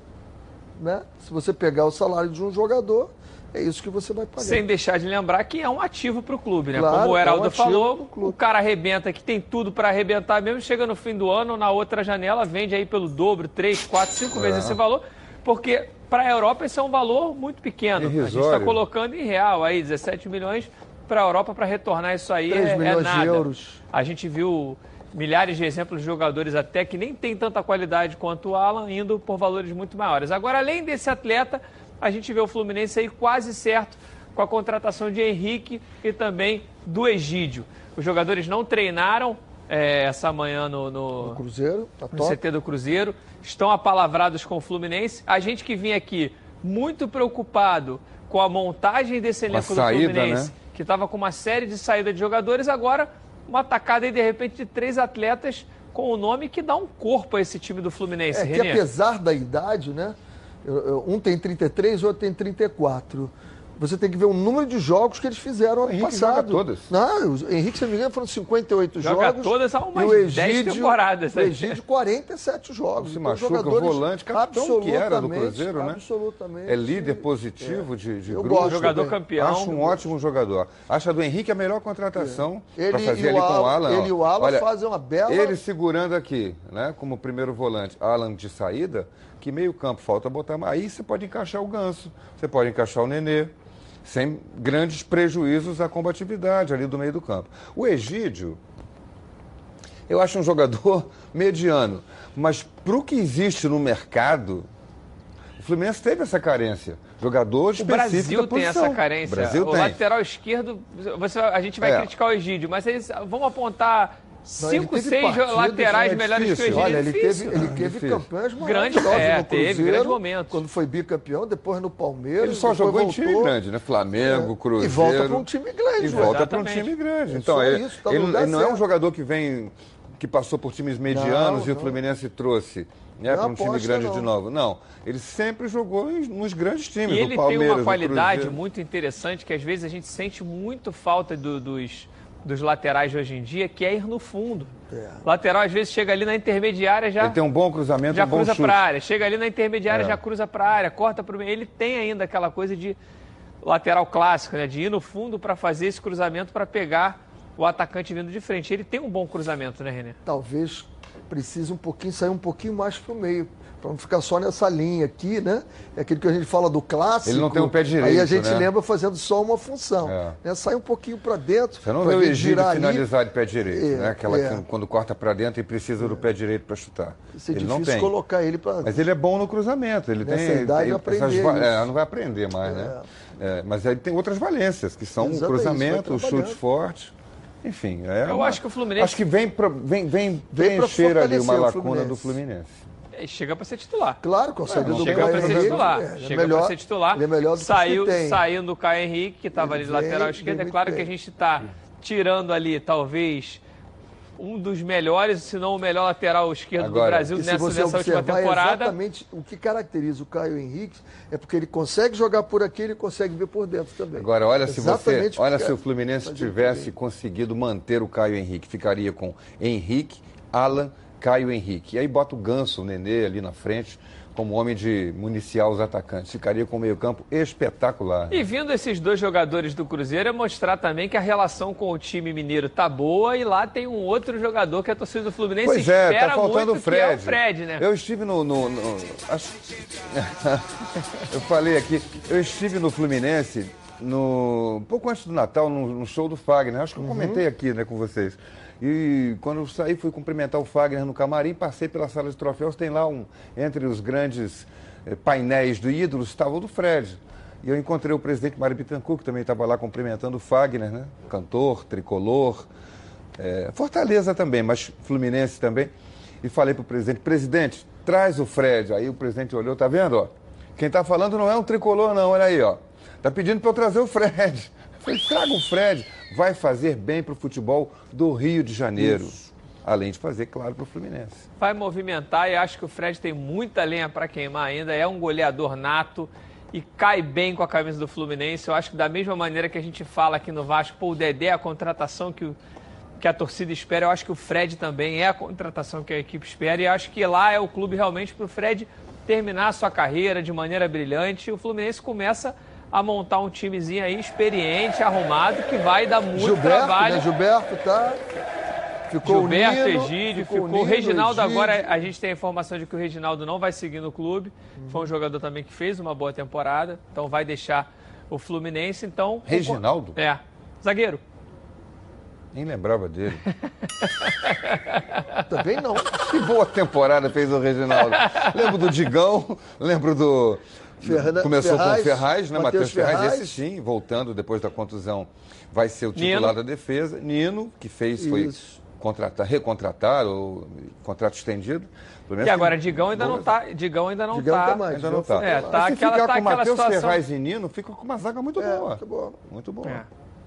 Né? Se você pegar o salário de um jogador, é isso que você vai pagar.
Sem deixar de lembrar que é um ativo para o clube, né?
Claro,
Como o
é um
Heraldo falou, o cara arrebenta que tem tudo para arrebentar mesmo, chega no fim do ano, na outra janela, vende aí pelo dobro, três, quatro, cinco
É.
vezes esse valor, porque para a Europa esse é um valor muito pequeno. A gente está
Irrisório.
colocando em real aí 17 milhões para a Europa para retornar isso aí
3
é, é nada.
euros.
A gente viu milhares de exemplos de jogadores até que nem tem tanta qualidade quanto o Alan, indo por valores muito maiores. Agora, além desse atleta, a gente vê o Fluminense aí quase certo com a contratação de Henrique e também do Egídio. Os jogadores não treinaram eh, essa manhã no, no-
Cruzeiro, tá
no
top.
CT do Cruzeiro, estão apalavrados com o Fluminense. A gente que vinha aqui muito preocupado com a montagem desse elenco
saída,
do Fluminense,
né?
que estava com uma série de saída de jogadores, agora uma atacada aí de repente de três atletas com o nome que dá um corpo a esse time do Fluminense,
É que
Renê.
apesar da idade, né? Um tem 33, o outro tem 34. Você tem que ver o número de jogos que eles fizeram ano
Henrique
passado.
joga todas.
Não, o Henrique, se não me engano, foram 58
Joga
jogos.
todas há umas
o
10
Egídio,
temporadas,
O? Egídio, 47 jogos.
Se
Então,
machuca, volante, capitão que era do Cruzeiro, né?
Absolutamente.
É líder positivo de, de
Eu
grupo.
gosto
Jogador
também.
campeão.
Acho um ótimo jogador. Acho a do Henrique a melhor contratação
Ele
para fazer
e
ali
o
com o
Alan- ele e o Alan
Olha,
fazem uma bela-
Ele segurando aqui, né, como primeiro volante, Alan de saída, que meio campo falta botar mais. Aí você pode encaixar o Ganso, você pode encaixar o Nenê, sem grandes prejuízos à combatividade ali do meio do campo. O Egídio, eu acho um jogador mediano, mas para o que existe no mercado, O Fluminense teve essa carência. Jogador
O Brasil tem essa carência.
O Brasil
o
tem.
lateral esquerdo, você, a gente vai
É.
criticar o Egídio, mas eles vão apontar cinco,
teve
seis laterais
é
melhores que o
difícil.
Egídio.
Olha,
é
ele
difícil.
teve, ele teve
Difícil.
campanhas
Grande-
maravilhosas
é,
no
teve,
Cruzeiro,
grande momento.
quando foi bicampeão, depois no Palmeiras.
Ele só jogou em time grande, né? Flamengo,
É.
Cruzeiro.
E volta para um time grande.
E volta para um time grande.
É
Então, ele,
isso, tá
ele- ele não é um jogador que vem, que passou por times medianos
Não,
e o
não.
Fluminense trouxe né, para um time grande
não.
de novo. Não, ele sempre jogou em- nos grandes times.
E ele tem
Palmeiras,
uma qualidade muito interessante que às vezes a gente sente muito falta do- dos, dos laterais de hoje em dia, que é ir no fundo.
É.
Lateral às vezes chega ali na intermediária já
Ele tem um bom cruzamento,
já
um
cruza para área, chega ali na intermediária
É.
já cruza para área, corta para o meio. Ele tem ainda aquela coisa de lateral clássico, né, de ir no fundo para fazer esse cruzamento para pegar o atacante vindo de frente. Ele tem um bom cruzamento, né, René?
Talvez precise um pouquinho, sair um pouquinho mais para o meio. Para não ficar só nessa linha aqui, né? É aquilo que a gente fala do clássico.
Ele não tem um pé
Aí a
direito,
gente
né?
lembra fazendo só uma função.
É.
Né? Sai um pouquinho para dentro.
Você não
pra
vê o Egídio
girar ali.
finalizar de pé direito,
É,
né? Aquela
é.
que quando corta para dentro e precisa do pé direito para chutar.
Isso é
ele não
difícil
tem.
colocar ele para.
Mas ele é bom no cruzamento. Ele
Nessa
tem,
idade
tem
aprender
essas é, não vai aprender mais, né? É, mas ele tem outras valências, que são o cruzamento, o chute forte. Enfim, é
Eu
uma-
acho que o Fluminense-
Acho que vem, pro- vem, vem,
Vem pra
preencher ali uma
o
lacuna do Fluminense.
É, Chega para ser titular.
Claro, com a saída
não
do
Chega
Caio
para ser
Henrique,
titular.
é, é
Chega
melhor-
para ser titular.
Ele é melhor do que
Saiu,
o que tem.
Saindo o Caio Henrique, que estava ali de lateral esquerdo. É claro que a gente está tirando ali, talvez, um dos melhores, se não o melhor lateral esquerdo
Agora,
do Brasil nessa,
você
nessa última temporada.
exatamente o que caracteriza o Caio Henrique é porque ele consegue jogar por aqui, ele consegue ver por dentro também.
Agora, olha se você, olha se o Fluminense
Fazer
tivesse conseguido manter o Caio Henrique, ficaria com Henrique, Alan, Caio Henrique. E aí bota o Ganso, o Nenê ali na frente, como homem de municiar os atacantes. Ficaria com um meio-campo espetacular.
E vindo esses dois jogadores do Cruzeiro é mostrar também que a relação com o time mineiro tá boa e lá tem um outro jogador que a torcida do Fluminense
Pois é,
espera
tá faltando
muito,
o Fred.
é o Fred, né?
Eu estive no. no- no- eu falei aqui, eu estive no Fluminense no, um pouco antes do Natal, no, no show do Fagner. Acho que eu comentei aqui né, com vocês. E quando eu saí, fui cumprimentar o Fagner no camarim, passei pela sala de troféus, tem lá um, entre os grandes eh, painéis do ídolos, estava o do Fred. E eu encontrei o presidente Mário Bittencourt, que também estava lá cumprimentando o Fagner, né? Cantor, tricolor. É, Fortaleza também, mas Fluminense também. E falei para o presidente, presidente, traz o Fred. Aí o presidente olhou, tá vendo? Ó? Quem está falando não é um tricolor, não, olha aí, ó. Tá pedindo para eu trazer o Fred. Eu falei, traga o Fred. Vai fazer bem para o futebol do Rio de Janeiro. Além de fazer, claro, para o Fluminense.
Vai movimentar e acho que o Fred tem muita lenha para queimar ainda. É um goleador nato e cai bem com a camisa do Fluminense. Eu acho que da mesma maneira que a gente fala aqui no Vasco, pô, o Dedé é a contratação que, o- que a torcida espera. Eu acho que o Fred também é a contratação que a equipe espera. E acho que lá é o clube realmente para o Fred terminar a sua carreira de maneira brilhante. E o Fluminense começa a montar um timezinho aí experiente, arrumado, que vai dar muito
Gilberto,
trabalho.
né? Gilberto tá. Ficou
Gilberto,
Nino,
Egídio,
ficou,
ficou, o Reginaldo
Egídio.
agora, a gente tem a informação de que o Reginaldo não vai seguir no clube. Foi um jogador também que fez uma boa temporada, então vai deixar o Fluminense, então...
Reginaldo?
É, zagueiro.
Nem lembrava dele.
Também não.
Que boa temporada fez o Reginaldo. Lembro do Digão, lembro do.
Ferra-
Começou com
Ferraz,
o Ferraz, né?
Matheus
Ferraz,
Ferraz.
esse sim, voltando depois da contusão, vai ser o titular
Nino.
da defesa. Nino, que fez, foi
Isso.
contratar, recontratar, ou contrato estendido.
E agora, Digão ainda não tá, Digão ainda não
Digão
tá.
tá mais.
Ainda não tá.
É, tá
se
aquela-
ficar
tá
com
aquela
Matheus
situação-
Ferraz e Nino, fica com uma zaga muito
É,
boa.
muito boa.
Muito boa.
É.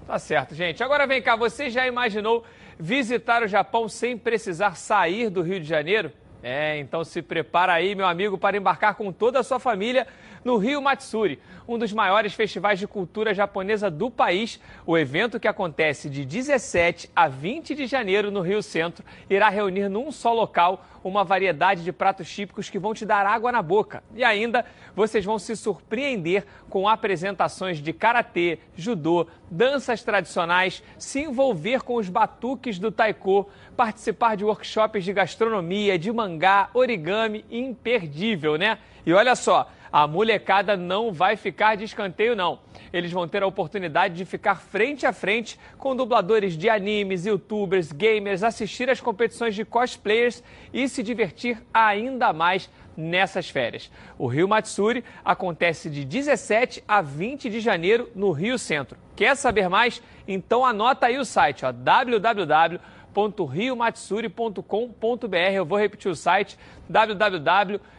Tá certo, gente. Agora vem cá, você já imaginou visitar o Japão sem precisar sair do Rio de Janeiro? É, então se prepara aí, meu amigo, para embarcar com toda a sua família no Rio Matsuri, um dos maiores festivais de cultura japonesa do país. O evento que acontece de 17 a 20 de janeiro no Rio Centro irá reunir num só local uma variedade de pratos típicos que vão te dar água na boca. E ainda vocês vão se surpreender com apresentações de karatê, judô, danças tradicionais, se envolver com os batuques do taiko, participar de workshops de gastronomia, de mangá, origami, imperdível, né? E olha só, A molecada não vai ficar de escanteio, não. Eles vão ter a oportunidade de ficar frente a frente com dubladores de animes, youtubers, gamers, assistir às competições de cosplayers e se divertir ainda mais nessas férias. O Rio Matsuri acontece de 17 a 20 de janeiro no Rio Centro. Quer saber mais? Então anota aí o site, ó, www.riomatsuri.com.br. Eu vou repetir o site www.riomatsuri.com.br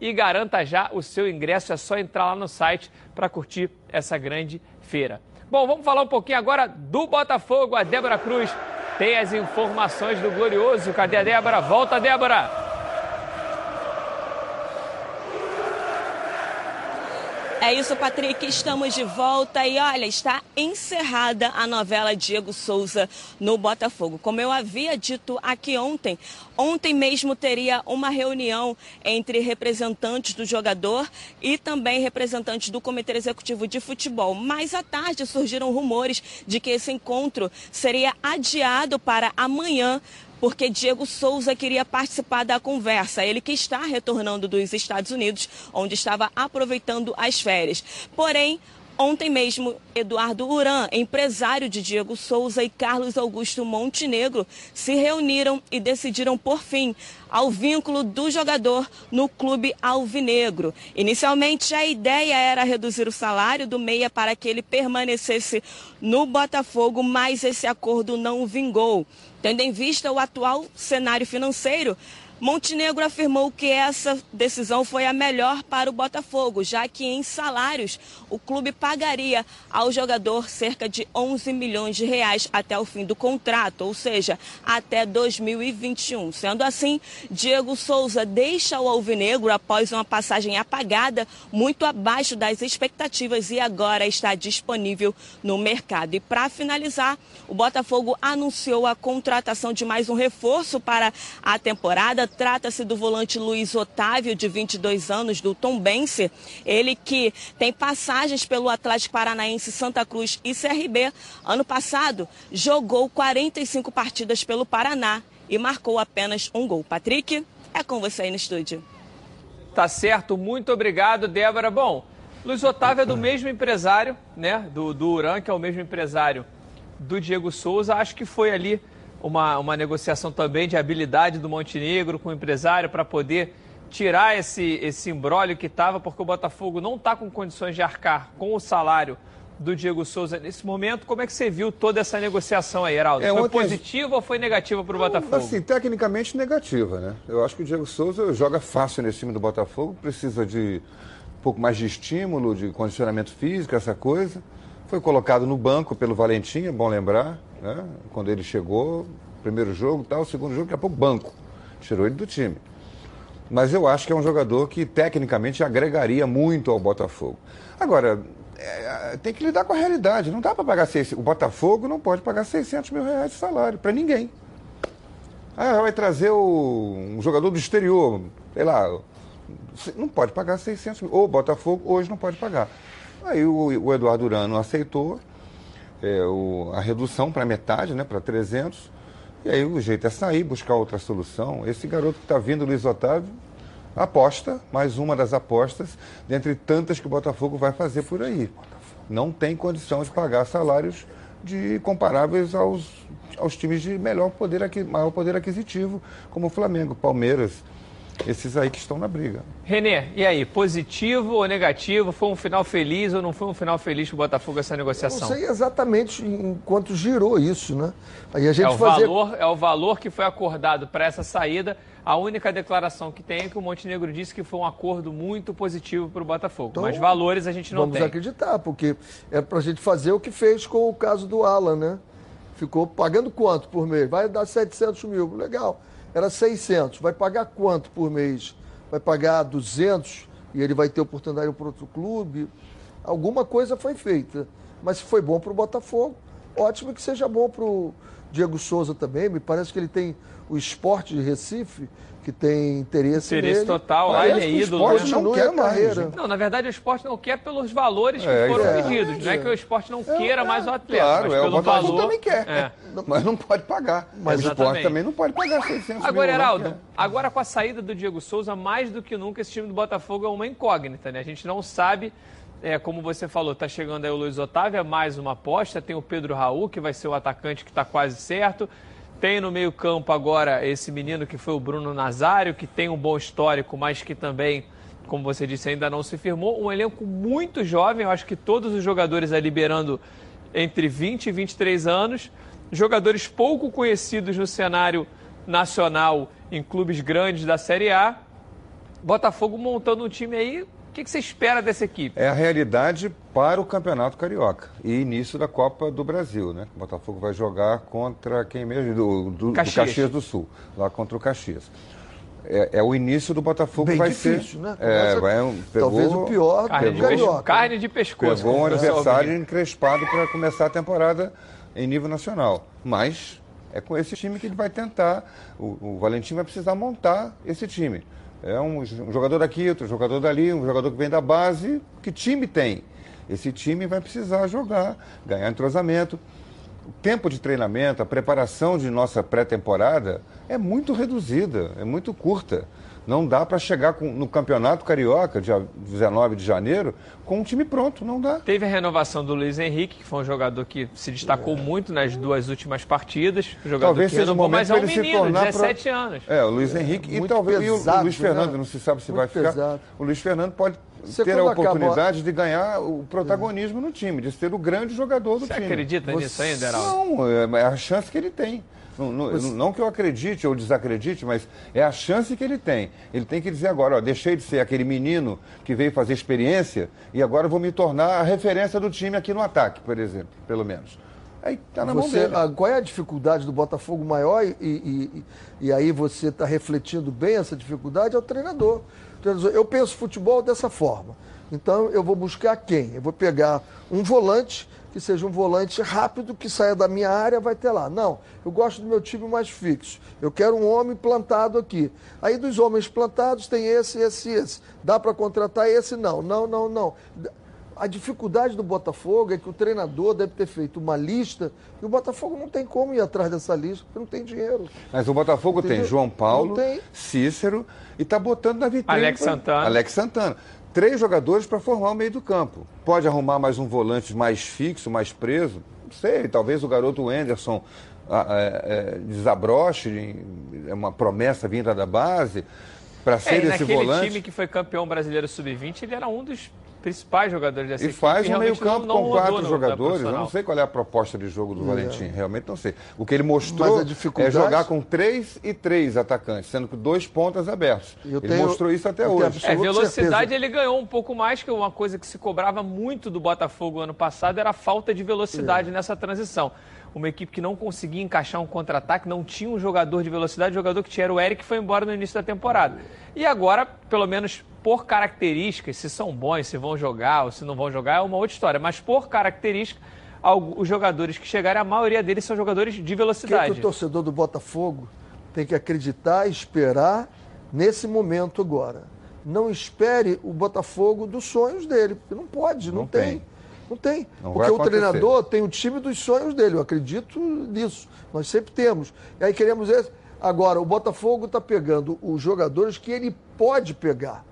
e garanta já o seu ingresso. É só entrar lá no site para curtir essa grande feira. Bom, vamos falar um pouquinho agora do Botafogo. A Débora Cruz tem as informações do Glorioso. Cadê a Débora? Volta, Débora!
É isso, Patrick. Estamos de volta e olha, está encerrada a novela Diego Souza no Botafogo. Como eu havia dito aqui ontem, ontem mesmo teria uma reunião entre representantes do jogador e também representantes do Comitê Executivo de Futebol. Mais à tarde surgiram rumores de que esse encontro seria adiado para amanhã porque Diego Souza queria participar da conversa. Ele que está retornando dos Estados Unidos, onde estava aproveitando as férias. Porém, Ontem mesmo, Eduardo Uran, empresário de Diego Souza, e Carlos Augusto Montenegro se reuniram e decidiram por fim ao vínculo do jogador no clube alvinegro. Inicialmente, a ideia era reduzir o salário do meia para que ele permanecesse no Botafogo, mas esse acordo não vingou. Tendo em vista o atual cenário financeiro, Montenegro afirmou que essa decisão foi a melhor para o Botafogo, já que em salários o clube pagaria ao jogador cerca de 11 milhões de reais até o fim do contrato, ou seja, até 2021. Sendo assim, Diego Souza deixa o Alvinegro após uma passagem apagada, muito abaixo das expectativas e agora está disponível no mercado. E para finalizar, o Botafogo anunciou a contratação de mais um reforço para a temporada Trata-se do volante Luiz Otávio, de 22 anos, do Tombense. Ele que tem passagens pelo Atlético Paranaense, Santa Cruz e CRB. Ano passado, jogou 45 partidas pelo Paraná e marcou apenas um gol. Patrick, é com você aí no estúdio.
Tá certo, muito obrigado, Débora. Bom, Luiz Otávio é do mesmo empresário, né? Do, do Uran, que é o mesmo empresário do Diego Souza. Acho que foi ali uma, uma negociação também de habilidade do Montenegro com o empresário para poder tirar esse, esse imbróglio que estava, porque o Botafogo não está com condições de arcar com o salário do Diego Souza nesse momento. Como é que você viu toda essa negociação aí, Heraldo? É, foi positiva ou foi negativa para o Botafogo?
Assim, tecnicamente negativa, né? Eu acho que o Diego Souza joga fácil nesse time do Botafogo, precisa de um pouco mais de estímulo, de condicionamento físico, essa coisa. Foi colocado no banco pelo Valentim, é bom lembrar, né? quando ele chegou, primeiro jogo tal, segundo jogo, daqui a pouco banco. Tirou ele do time. Mas eu acho que é um jogador que tecnicamente agregaria muito ao Botafogo. Agora, é, tem que lidar com a realidade. Não dá para pagar 600. O Botafogo não pode pagar 600 mil reais de salário para ninguém. Ah, vai trazer o, um jogador do exterior, sei lá. Não pode pagar 600 mil. Ou o Botafogo hoje não pode pagar. Aí o, o Eduardo Urano aceitou é, o, a redução para metade, né, para 300. E aí o jeito é sair, buscar outra solução. Esse garoto que está vindo, Luiz Otávio, aposta, mais uma das apostas, dentre tantas que o Botafogo vai fazer por aí. Não tem condição de pagar salários de comparáveis aos, aos times de melhor poder, maior poder aquisitivo, como o Flamengo, Palmeiras, esses aí que estão na briga.
Renê, e aí, positivo ou negativo? Foi um final feliz ou não foi um final feliz para o Botafogo essa negociação?
Não sei exatamente enquanto girou isso, né?
Aí a gente é, o fazia... valor, é o valor que foi acordado para essa saída. A única declaração que tem é que o Montenegro disse que foi um acordo muito positivo para o Botafogo. Então, Mas valores a gente não
vamos
tem.
Vamos acreditar, porque é para a gente fazer o que fez com o caso do Alan, né? Ficou pagando quanto por mês? Vai dar 700 mil. Legal era 600. Vai pagar quanto por mês? Vai pagar 200 e ele vai ter oportunidade para outro clube? Alguma coisa foi feita. Mas se foi bom para o Botafogo, ótimo que seja bom para o Diego Souza também. Me parece que ele tem o esporte de Recife, que tem interesse,
Interesse
nele.
total,
Mas
ele é
o
ídolo,
esporte
né?
não quer
mais,
carreira.
gente.
Não, na verdade o esporte não quer pelos valores que
É,
foram
exatamente.
pedidos. Não é que o esporte não queira mais o atleta,
Claro,
mas
é, o
pelo
Botafogo
valor.
também quer,
É.
mas não pode pagar. Mas o esporte
Exatamente.
também não pode pagar 600
Agora,
mil,
Heraldo, agora com a saída do Diego Souza, mais do que nunca, esse time do Botafogo é uma incógnita, né? A gente não sabe, é, como você falou, tá chegando aí o Luiz Otávio, é mais uma aposta, tem o Pedro Raul, que vai ser o atacante que está quase certo. Tem no meio-campo agora esse menino que foi o Bruno Nazário, que tem um bom histórico, mas que também, como você disse, ainda não se firmou. Um elenco muito jovem, eu acho que todos os jogadores aí liberando entre 20 e 23 anos. Jogadores pouco conhecidos no cenário nacional em clubes grandes da Série A. Botafogo montando um time aí. O que, que você espera dessa equipe?
É a realidade para o Campeonato Carioca e início da Copa do Brasil, né? O Botafogo vai jogar contra quem mesmo? Do, do, do
Caxias.
Caxias do Sul, lá contra o Caxias. É, é o início do Botafogo
Bem
vai
difícil,
ser.
né?
É, vai pegou,
Talvez o pior
Carne,
do
de, pesco- carne de pescoço.
Pegou um
pessoal
adversário
brinca.
encrespado para começar a temporada em nível nacional. Mas é com esse time que ele vai tentar. O, o Valentim vai precisar montar esse time. É um, um jogador daqui, outro jogador dali, um jogador que vem da base. Que time tem? Esse time vai precisar jogar, ganhar entrosamento. O tempo de treinamento, a preparação de nossa pré-temporada é muito reduzida, é muito curta. Não dá para chegar com- no Campeonato Carioca, dia 19 de janeiro, com um time pronto, não dá.
Teve a renovação do Luiz Henrique, que foi um jogador que se destacou muito nas duas últimas partidas. Um jogador
Talvez
que
seja o momento
mas é um
ele se
menino,
tornar
17 anos.
É, o Luiz Henrique e
Muito
talvez e o-
pesado,
Luiz Fernando,
né?
não se sabe se
Muito
vai ficar.
pesado.
O Luiz Fernando pode
Você
ter a oportunidade de ganhar o protagonismo no time, de ser o grande jogador do
Você
time.
acredita nisso ainda, Heraldo?
Não, é é a chance que ele tem. Não, não- não que eu acredite ou desacredite, mas é a chance que ele tem. Ele tem que dizer agora, ó, deixei de ser aquele menino que veio fazer experiência e agora vou me tornar a referência do time aqui no ataque, por exemplo, pelo menos. Aí tá na mão
Você,
dele.
a- qual é a dificuldade do Botafogo maior? E, e- e- e aí você está refletindo bem essa dificuldade, é. O treinador. Eu penso futebol dessa forma. Então eu vou buscar quem? Eu vou pegar um volante que seja um volante rápido, que saia da minha área, vai ter lá. Não, eu gosto do meu time mais fixo. Eu quero um homem plantado aqui. Aí dos homens plantados tem esse, esse, esse. Dá para contratar esse? Não, não, não, não. A dificuldade do Botafogo é que o treinador deve ter feito uma lista e o Botafogo não tem como ir atrás dessa lista, porque não tem dinheiro.
Mas o Botafogo tem
Entendeu?
João Paulo,
tem.
Cícero e está botando na vitrine.
Alex Santana.
Alex Santana. Três jogadores para formar o meio do campo. Pode arrumar mais um volante mais fixo, mais preso. Não sei, talvez o garoto Anderson ah, é, é, desabroche, é uma promessa vinda da base, para
É,
ser
e
esse
naquele
volante.
time que foi campeão brasileiro sub-20, ele era um dos principais jogadores dessa
E
equipe.
faz um meio-campo com quatro
no-
jogadores. Eu não sei qual é a proposta de jogo do Valentim, realmente não sei. O que ele mostrou
a dificuldade-
é jogar com três e três atacantes, sendo que dois pontas abertos.
Eu
ele
tenho-
mostrou isso até
eu
hoje.
É, velocidade
certeza.
ele ganhou um pouco mais, que uma coisa que se cobrava muito do Botafogo ano passado era a falta de
É.
velocidade nessa transição. Uma equipe que não conseguia encaixar um contra-ataque, não tinha um jogador de velocidade, o jogador que tinha era o Eric, que foi embora no início da temporada. E agora, pelo menos por características, se são bons, se vão jogar ou se não vão jogar, é uma outra história. Mas por característica, os jogadores que chegaram, a maioria deles são jogadores de
O que, que
velocidade.
o torcedor do Botafogo tem que acreditar e esperar nesse momento agora? Não espere o Botafogo dos sonhos dele, porque não pode, não,
Não
tem.
tem.
Não tem.
Não
porque o treinador tem o time dos sonhos dele, eu acredito nisso. Nós sempre temos. E aí queremos esse. Agora, o Botafogo está pegando os jogadores que ele pode pegar.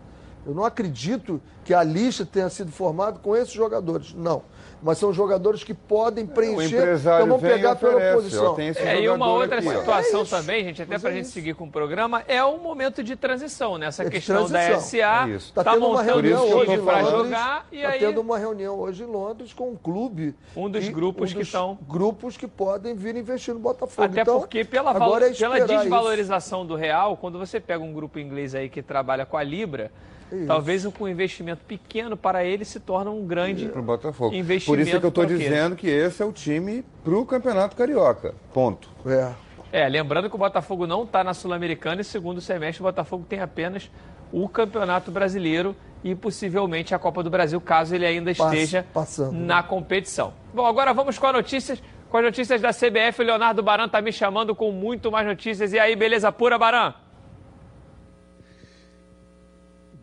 Eu não acredito que a lista tenha sido formada com esses jogadores. Não. Mas são jogadores que podem preencher.
empresário
então
e
pegar pela
oferece,
posição.
É, e uma outra
aqui,
situação
É
também, gente, até
Mas
pra
é
gente
isso.
seguir com o programa, é um momento de transição, né? Essa
É de
questão da
transição.
SA,
É isso.
tá,
Tá tendo uma
montando
reunião
um
hoje
time
Londres,
jogar e
Está
aí
tendo uma reunião hoje em Londres com um clube.
Um dos grupos que estão-
Grupos que podem vir investir no Botafogo.
Até
Então,
porque pela,
é
pela
esperar isso.
desvalorização do real, quando você pega um grupo inglês aí que trabalha com a Libra,
Isso.
talvez com um investimento pequeno para ele se torna um grande
Pro Botafogo. Por
investimento.
isso é que eu estou
para o
dizendo que esse é o time para o Campeonato Carioca. Ponto.
É.
É, lembrando que o Botafogo não está na Sul-Americana e segundo semestre o Botafogo tem apenas o Campeonato Brasileiro e possivelmente a Copa do Brasil, caso ele ainda esteja
passando, né?
na competição. Bom, agora vamos com as notícias, com as notícias da CBF. O Leonardo Baran está me chamando com muito mais notícias. E aí, beleza pura, Baran?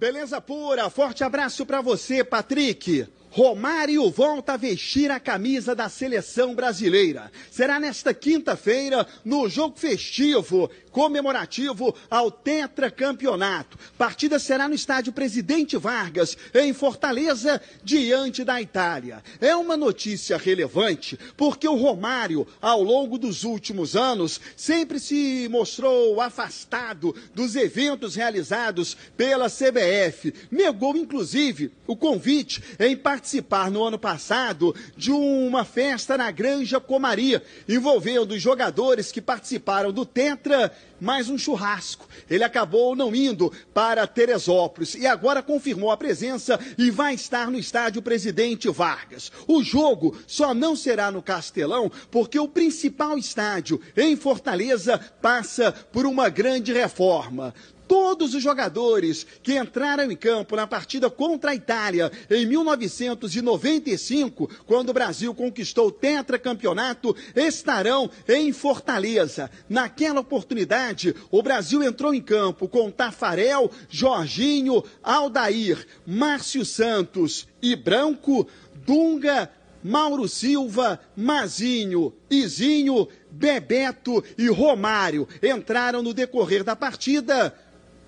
Beleza pura, forte abraço para você, Patrick. Romário volta a vestir a camisa da seleção brasileira. Será nesta quinta-feira, no jogo festivo, comemorativo ao tetracampeonato. Partida será no estádio Presidente Vargas, em Fortaleza, diante da Itália. É uma notícia relevante, porque o Romário, ao longo dos últimos anos, sempre se mostrou afastado dos eventos realizados pela CBF. Negou, inclusive, o convite em participar no ano passado de uma festa na Granja Comaria, envolvendo os jogadores que participaram do Tetra mais um churrasco. Ele acabou não indo para Teresópolis e agora confirmou a presença e vai estar no estádio Presidente Vargas. O jogo só não será no Castelão porque o principal estádio em Fortaleza passa por uma grande reforma todos os jogadores que entraram em campo na partida contra a Itália em 1995, quando o Brasil conquistou o tetracampeonato, estarão em Fortaleza. Naquela oportunidade, o Brasil entrou em campo com Tafarel, Jorginho, Aldair, Márcio Santos e Branco, Dunga, Mauro Silva, Mazinho, Izinho, Bebeto e Romário entraram no decorrer da partida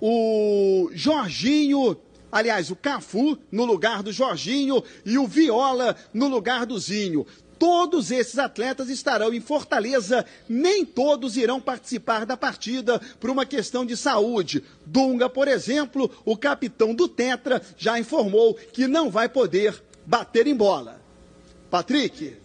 o Jorginho, aliás, o Cafu no lugar do Jorginho e o Viola no lugar do Zinho. Todos esses atletas estarão em Fortaleza, nem todos irão participar da partida por uma questão de saúde. Dunga, por exemplo, o capitão do Tetra, já informou que não vai poder bater em bola. Patrick.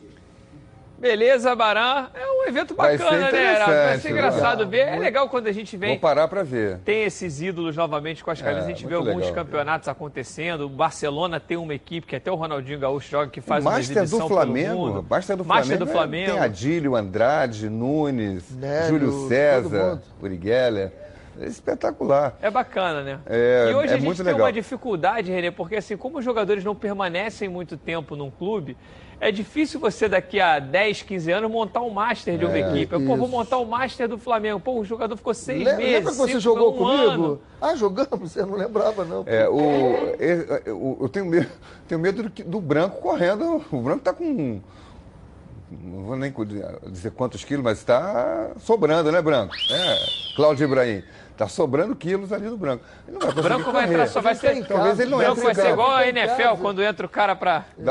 Beleza, Baran. É um evento bacana, né, Heraldo? Vai ser engraçado
legal.
ver. É legal quando a gente vem.
Vou parar para ver.
Tem esses ídolos novamente com as camisas.
É,
a gente vê alguns
legal.
campeonatos acontecendo. O Barcelona tem uma equipe que até o Ronaldinho Gaúcho joga que faz
o
uma
Master
exibição
do
pelo
Flamengo.
mundo.
Master do
Master
Flamengo.
do
é-
Flamengo.
Tem Adílio, Andrade, Nunes,
Nélio,
Júlio César,
mundo.
Uri Geller. É espetacular.
É bacana, né?
É,
e hoje
é
a gente
muito
tem
legal.
uma dificuldade, Renê, porque assim, como os jogadores não permanecem muito tempo num clube, é difícil você daqui a 10, 15 anos montar um master de uma
É,
equipe. Pô,
isso.
vou montar o master do Flamengo. Pô, o jogador ficou seis
Le-
meses.
Lembra que você
cinco,
jogou
um
comigo?
ano.
Ah, jogamos? Você não lembrava, não.
É, o, é, o- eu tenho medo, tenho medo do, do branco correndo. O branco está com. Não vou nem dizer quantos quilos, mas está sobrando, né, branco? É, Cláudio Ibrahim. Está sobrando quilos ali no branco. Ele não vai
O
conseguir
branco vai
correr.
entrar, só vai ser.
Talvez ele não
branco
entre
vai ser igual a NFL,
casa.
quando entra o cara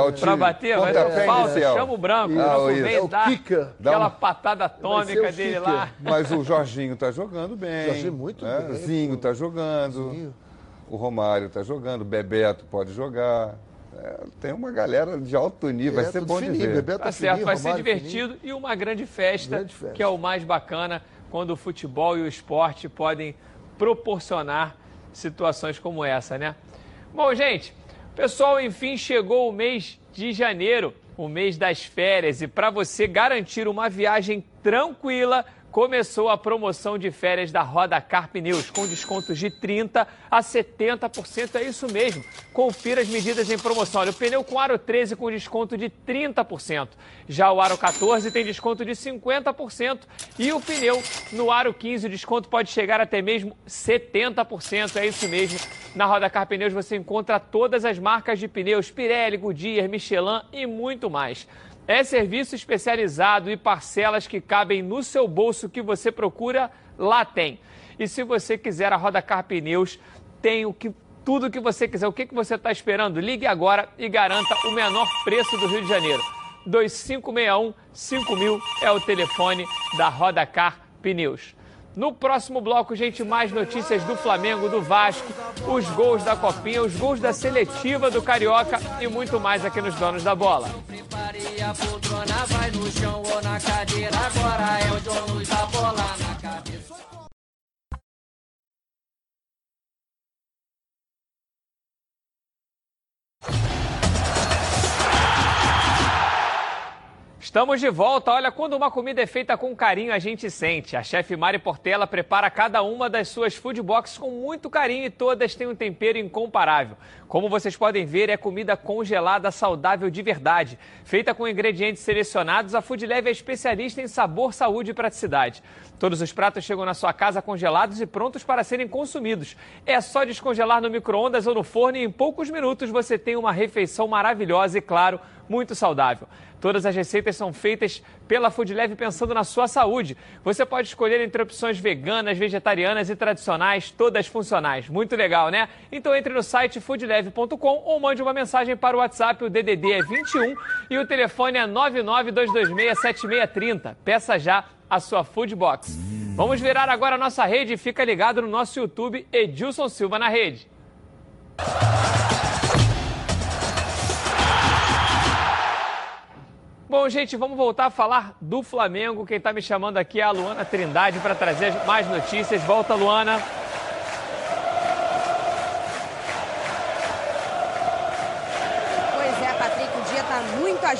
o tiro,
bater, vai dar falta,
inicial.
chama o branco, o
Ah,
branco vem
É o
dar
kicker.
Dá
aquela
uma-
patada
Vai ser
atômica
o
dele
kicker.
lá.
Mas o Jorginho está jogando bem.
Jorginho muito
né?
bem,
Zinho está jogando.
Zinho.
O Romário está jogando. Bebeto pode jogar. É, tem uma galera de alto nível. Vai
É,
ser bom de
fininho,
ver.
Bebeto
Tá
é
certo,
fininho,
vai ser
Romário
divertido e uma grande festa,
Grande festa.
que é o mais bacana quando o futebol e o esporte podem proporcionar situações como essa, né? Bom, gente, pessoal, enfim, chegou o mês de janeiro, o mês das férias, e para você garantir uma viagem tranquila, começou a promoção de férias da Roda Car Pneus, com descontos de 30% a 70%, é isso mesmo. Confira as medidas em promoção. Olha, o pneu com aro 13 com desconto de 30%. Já o aro 14 tem desconto de 50%. E o pneu no aro 15, o desconto pode chegar até mesmo 70%. É isso mesmo. Na Roda Car Pneus você encontra todas as marcas de pneus, Pirelli, Goodyear, Michelin e muito mais. É serviço especializado e parcelas que cabem no seu bolso que você procura, lá tem. E se você quiser a Roda Car Pneus, tem o que tudo que você quiser. O que, que você está esperando? Ligue agora e garanta o menor preço do Rio de Janeiro. 2561 5000 é o telefone da Roda Car Pneus. No próximo bloco, gente, mais notícias do Flamengo, do Vasco, os gols da Copinha, os gols da seletiva do Carioca e muito mais aqui nos Donos da Bola.
Vai no chão ou na cadeira. Agora é o da bola
Estamos de volta. Olha, quando uma comida é feita com carinho, a gente sente. A chefe Mari Portela prepara cada uma das suas food boxes com muito carinho e todas têm um tempero incomparável. Como vocês podem ver, é comida congelada saudável de verdade. Feita com ingredientes selecionados, a Food Leve é especialista em sabor, saúde e praticidade. Todos os pratos chegam na sua casa congelados e prontos para serem consumidos. É só descongelar no micro-ondas ou no forno e em poucos minutos você tem uma refeição maravilhosa e, claro, muito saudável. Todas as receitas são feitas pela Food Leve pensando na sua saúde. Você pode escolher entre opções veganas, vegetarianas e tradicionais, todas funcionais. Muito legal, né? Então entre no site foodleve.com ou mande uma mensagem para o WhatsApp, o DDD é 21 e o telefone é 992267630. Peça já a sua Food Box. Vamos virar agora a nossa rede e fica ligado no nosso YouTube Edilson Silva na rede. Bom, gente, vamos voltar a falar do Flamengo. Quem está me chamando aqui é a Luana Trindade para trazer mais notícias. Volta, Luana.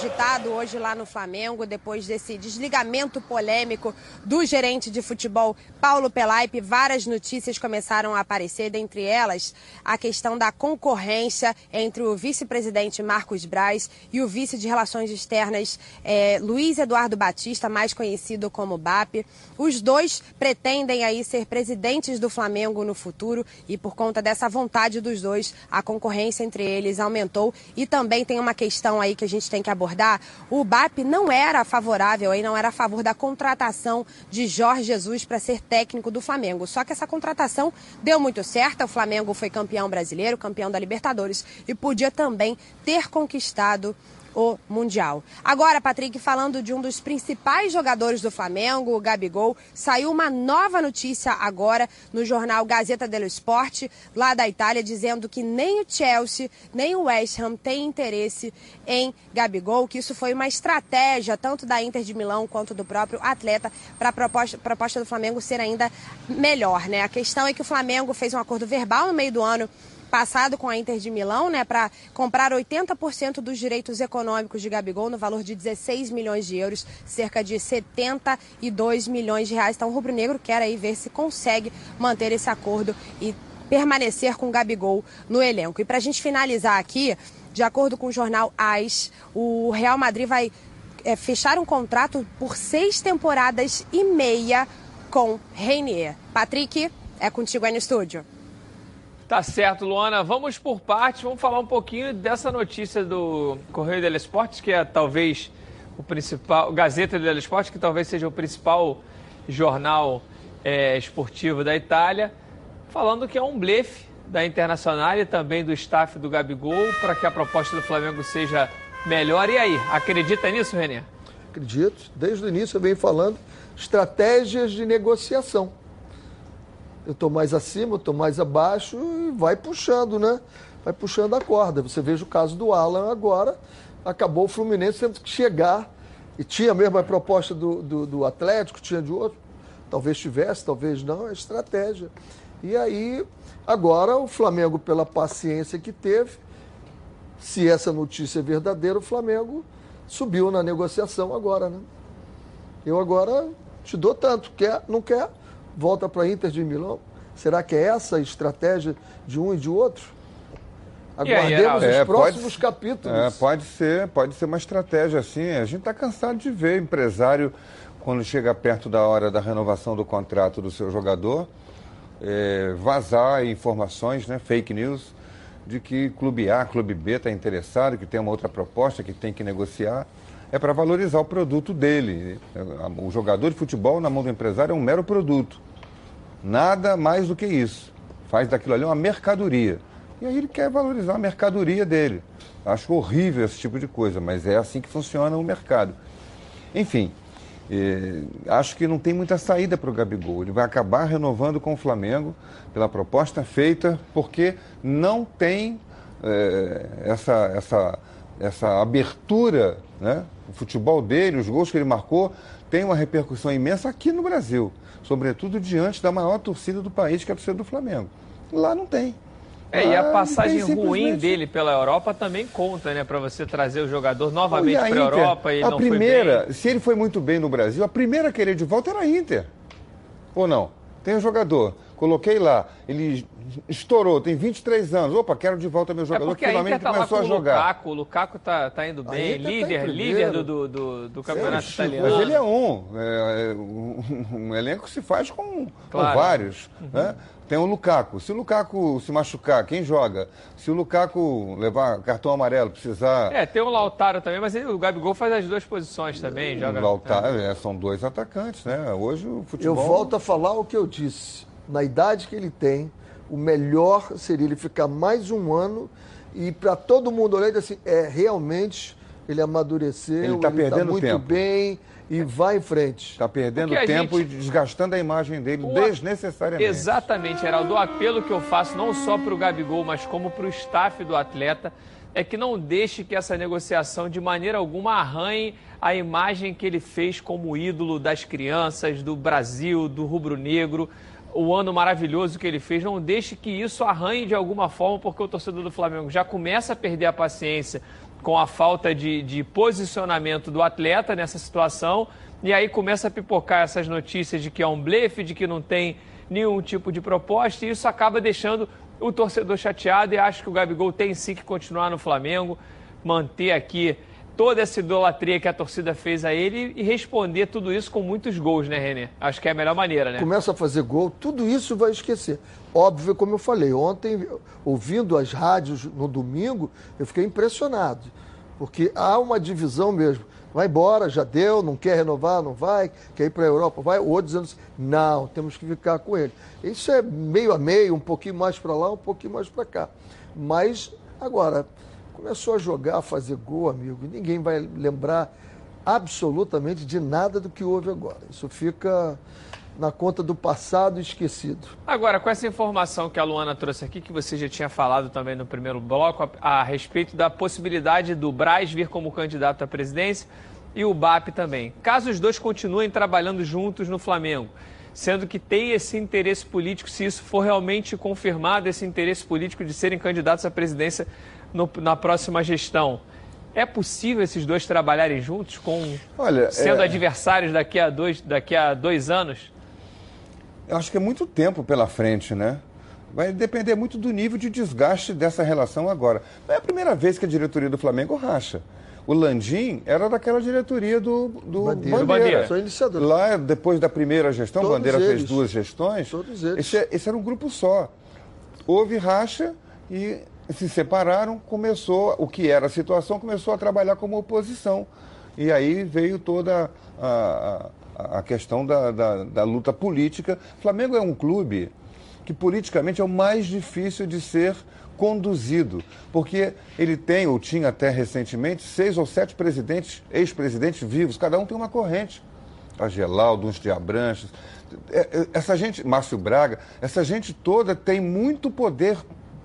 Agitado hoje lá no Flamengo, depois desse desligamento polêmico do gerente de futebol Paulo Pelaipe. Várias notícias começaram a aparecer, dentre elas a questão da concorrência entre o vice-presidente Marcos Braz e o vice de Relações Externas eh, Luiz Eduardo Batista, mais conhecido como BAP. Os dois pretendem aí ser presidentes do Flamengo no futuro e por conta dessa vontade dos dois, a concorrência entre eles aumentou e também tem uma questão aí que a gente tem que abordar. O BAP não era favorável, aí não era a favor da contratação de Jorge Jesus para ser técnico do Flamengo. Só que essa contratação deu muito certo. O Flamengo foi campeão brasileiro, campeão da Libertadores e podia também ter conquistado o Mundial. Agora, Patrick, falando de um dos principais jogadores do Flamengo, o Gabigol, saiu uma nova notícia agora no jornal Gazeta dello Sport, lá da Itália, dizendo que nem o Chelsea, nem o West Ham têm interesse em Gabigol, que isso foi uma estratégia tanto da Inter de Milão quanto do próprio atleta para a proposta, proposta do Flamengo ser ainda melhor, né? A questão é que o Flamengo fez um acordo verbal no meio do ano passado com a Inter de Milão, né, para comprar 80% dos direitos econômicos de Gabigol no valor de 16 milhões de euros, cerca de 72 milhões de reais. Então o Rubro Negro quer aí ver se consegue manter esse acordo e permanecer com Gabigol no elenco. E para a gente finalizar aqui, de acordo com o jornal AS, o Real Madrid vai é, fechar um contrato por seis temporadas e meia com Reinier. Patrick, é contigo aí no estúdio.
Tá certo, Luana. Vamos por partes. Vamos falar um pouquinho dessa notícia do Correio dello Esporte, que é talvez o principal, Gazeta dello Esporte, que talvez seja o principal jornal é, esportivo da Itália, falando que é um blefe da Internacional e também do staff do Gabigol para que a proposta do Flamengo seja melhor. E aí, acredita nisso, Renê?
Acredito. Desde o início eu venho falando estratégias de negociação eu estou mais acima, eu estou mais abaixo e vai puxando, né? Vai puxando a corda. Você veja o caso do Alan agora, acabou o Fluminense tendo que chegar e tinha mesmo a proposta do, do, do Atlético, tinha de outro, talvez tivesse, talvez não, é estratégia. E aí, agora o Flamengo, pela paciência que teve, se essa notícia é verdadeira, o Flamengo subiu na negociação agora, né? Eu agora te dou tanto, quer, não quer, volta para a Inter de Milão? Será que é essa a estratégia de um e de outro? Aguardemos
É,
os próximos
pode-
capítulos.
É, pode ser, pode ser uma estratégia assim. A gente está cansado de ver empresário quando chega perto da hora da renovação do contrato do seu jogador é, vazar informações, né, fake news, de que clube A, clube B está interessado, que tem uma outra proposta, que tem que negociar. É para valorizar o produto dele. O jogador de futebol na mão do empresário é um mero produto. Nada mais do que isso. Faz daquilo ali uma mercadoria. E aí ele quer valorizar a mercadoria dele. Acho horrível esse tipo de coisa, mas é assim que funciona o mercado. Enfim, eh, acho que não tem muita saída para o Gabigol. Ele vai acabar renovando com o Flamengo pela proposta feita, porque não tem eh, essa, essa, essa abertura. Né? O futebol dele, os gols que ele marcou, tem uma repercussão imensa aqui no Brasil, sobretudo diante da maior torcida do país, que é a torcida do Flamengo. Lá não tem.
É, e a passagem
tem
ruim dele pela Europa também conta, né? Pra você trazer o jogador novamente
a
pra
Inter,
Europa e
a
não
primeira,
foi bem.
se ele foi muito bem no Brasil, a primeira a querer de volta era a Inter. Ou não? Tem um jogador, coloquei lá, ele estourou, tem 23 anos. Opa, quero de volta meu
É
jogador
porque
que finalmente
tá com
começou a jogar.
Lukaku. O Lukaku tá, tá indo bem,
Inter tá
líder, líder do, do, do, do campeonato italiano.
Mas ele é um. É, é, um, um elenco se faz com, com
Claro.
vários. né? Tem o Lukaku. Se o Lukaku se machucar, quem joga? Se o Lukaku levar cartão amarelo, precisar.
É, tem o Lautaro também, mas ele- o Gabigol faz as duas posições também. Joga,
Voltar, é, são dois atacantes, né? Hoje o
Eu
futebol.
volto a falar o que eu disse. Na idade que ele tem, o melhor seria ele ficar mais um ano e para todo mundo olhar e dizer assim, é, realmente ele amadureceu,
Ele tá perdendo
muito
tempo.
bem e vai em frente.
Está perdendo tempo
gente-
e desgastando a imagem dele
O-
desnecessariamente.
Exatamente, Geraldo. O apelo que eu faço não só para o Gabigol, mas como para o staff do atleta, é que não deixe que essa negociação de maneira alguma arranhe a imagem que ele fez como ídolo das crianças, do Brasil, do rubro-negro, o ano maravilhoso que ele fez. Não deixe que isso arranhe de alguma forma, porque o torcedor do Flamengo já começa a perder a paciência com a falta de, de posicionamento do atleta nessa situação. E aí começa a pipocar essas notícias de que é um blefe, de que não tem nenhum tipo de proposta, e isso acaba deixando o torcedor chateado. E acho que o Gabigol tem sim que continuar no Flamengo, manter aqui toda essa idolatria que a torcida fez a ele e responder tudo isso com muitos gols, né, Renê? Acho que é a melhor maneira, né?
Começa a fazer gol, tudo isso vai esquecer. Óbvio, como eu falei, ontem, ouvindo as rádios no domingo, eu fiquei impressionado. Porque há uma divisão mesmo. Vai embora, já deu, não quer renovar, não vai, quer ir para a Europa, vai. O outro dizendo assim, não, temos que ficar com ele. Isso é meio a meio, um pouquinho mais para lá, um pouquinho mais para cá. Mas, agora, começou a jogar, a fazer gol, amigo, e ninguém vai lembrar absolutamente de nada do que houve agora. Isso fica na conta do passado esquecido.
Agora, com essa informação que a Luana trouxe aqui, que você já tinha falado também no primeiro bloco, a, a respeito da possibilidade do Braz vir como candidato à presidência e o BAP também. Caso os dois continuem trabalhando juntos no Flamengo, sendo que tem esse interesse político, se isso for realmente confirmado, esse interesse político de serem candidatos à presidência no- na próxima gestão. É possível esses dois trabalharem juntos, com
Olha,
sendo
é-
adversários daqui a, dois, daqui a dois anos?
Eu acho que é muito tempo pela frente, né? Vai depender muito do nível de desgaste dessa relação agora. Não é a primeira vez que a diretoria do Flamengo racha. O Landim era daquela diretoria do, do
Bandeira.
Bandeira.
Do Bandeira.
Sou iniciador.
Lá, depois da primeira gestão,
Todos
Bandeira fez
eles.
duas gestões.
Todos eles.
Esse, é- esse era um grupo só. Houve racha e se separaram, começou, o que era a situação, começou a trabalhar como oposição. E aí veio toda a, a, a questão da, da, da luta política. O Flamengo é um clube que politicamente é o mais difícil de ser conduzido, porque ele tem, ou tinha até recentemente, seis ou sete presidentes, ex-presidentes vivos, cada um tem uma corrente. A Gelaldo, uns de Abranches, é, é, essa gente, Márcio Braga, essa gente toda tem muito poder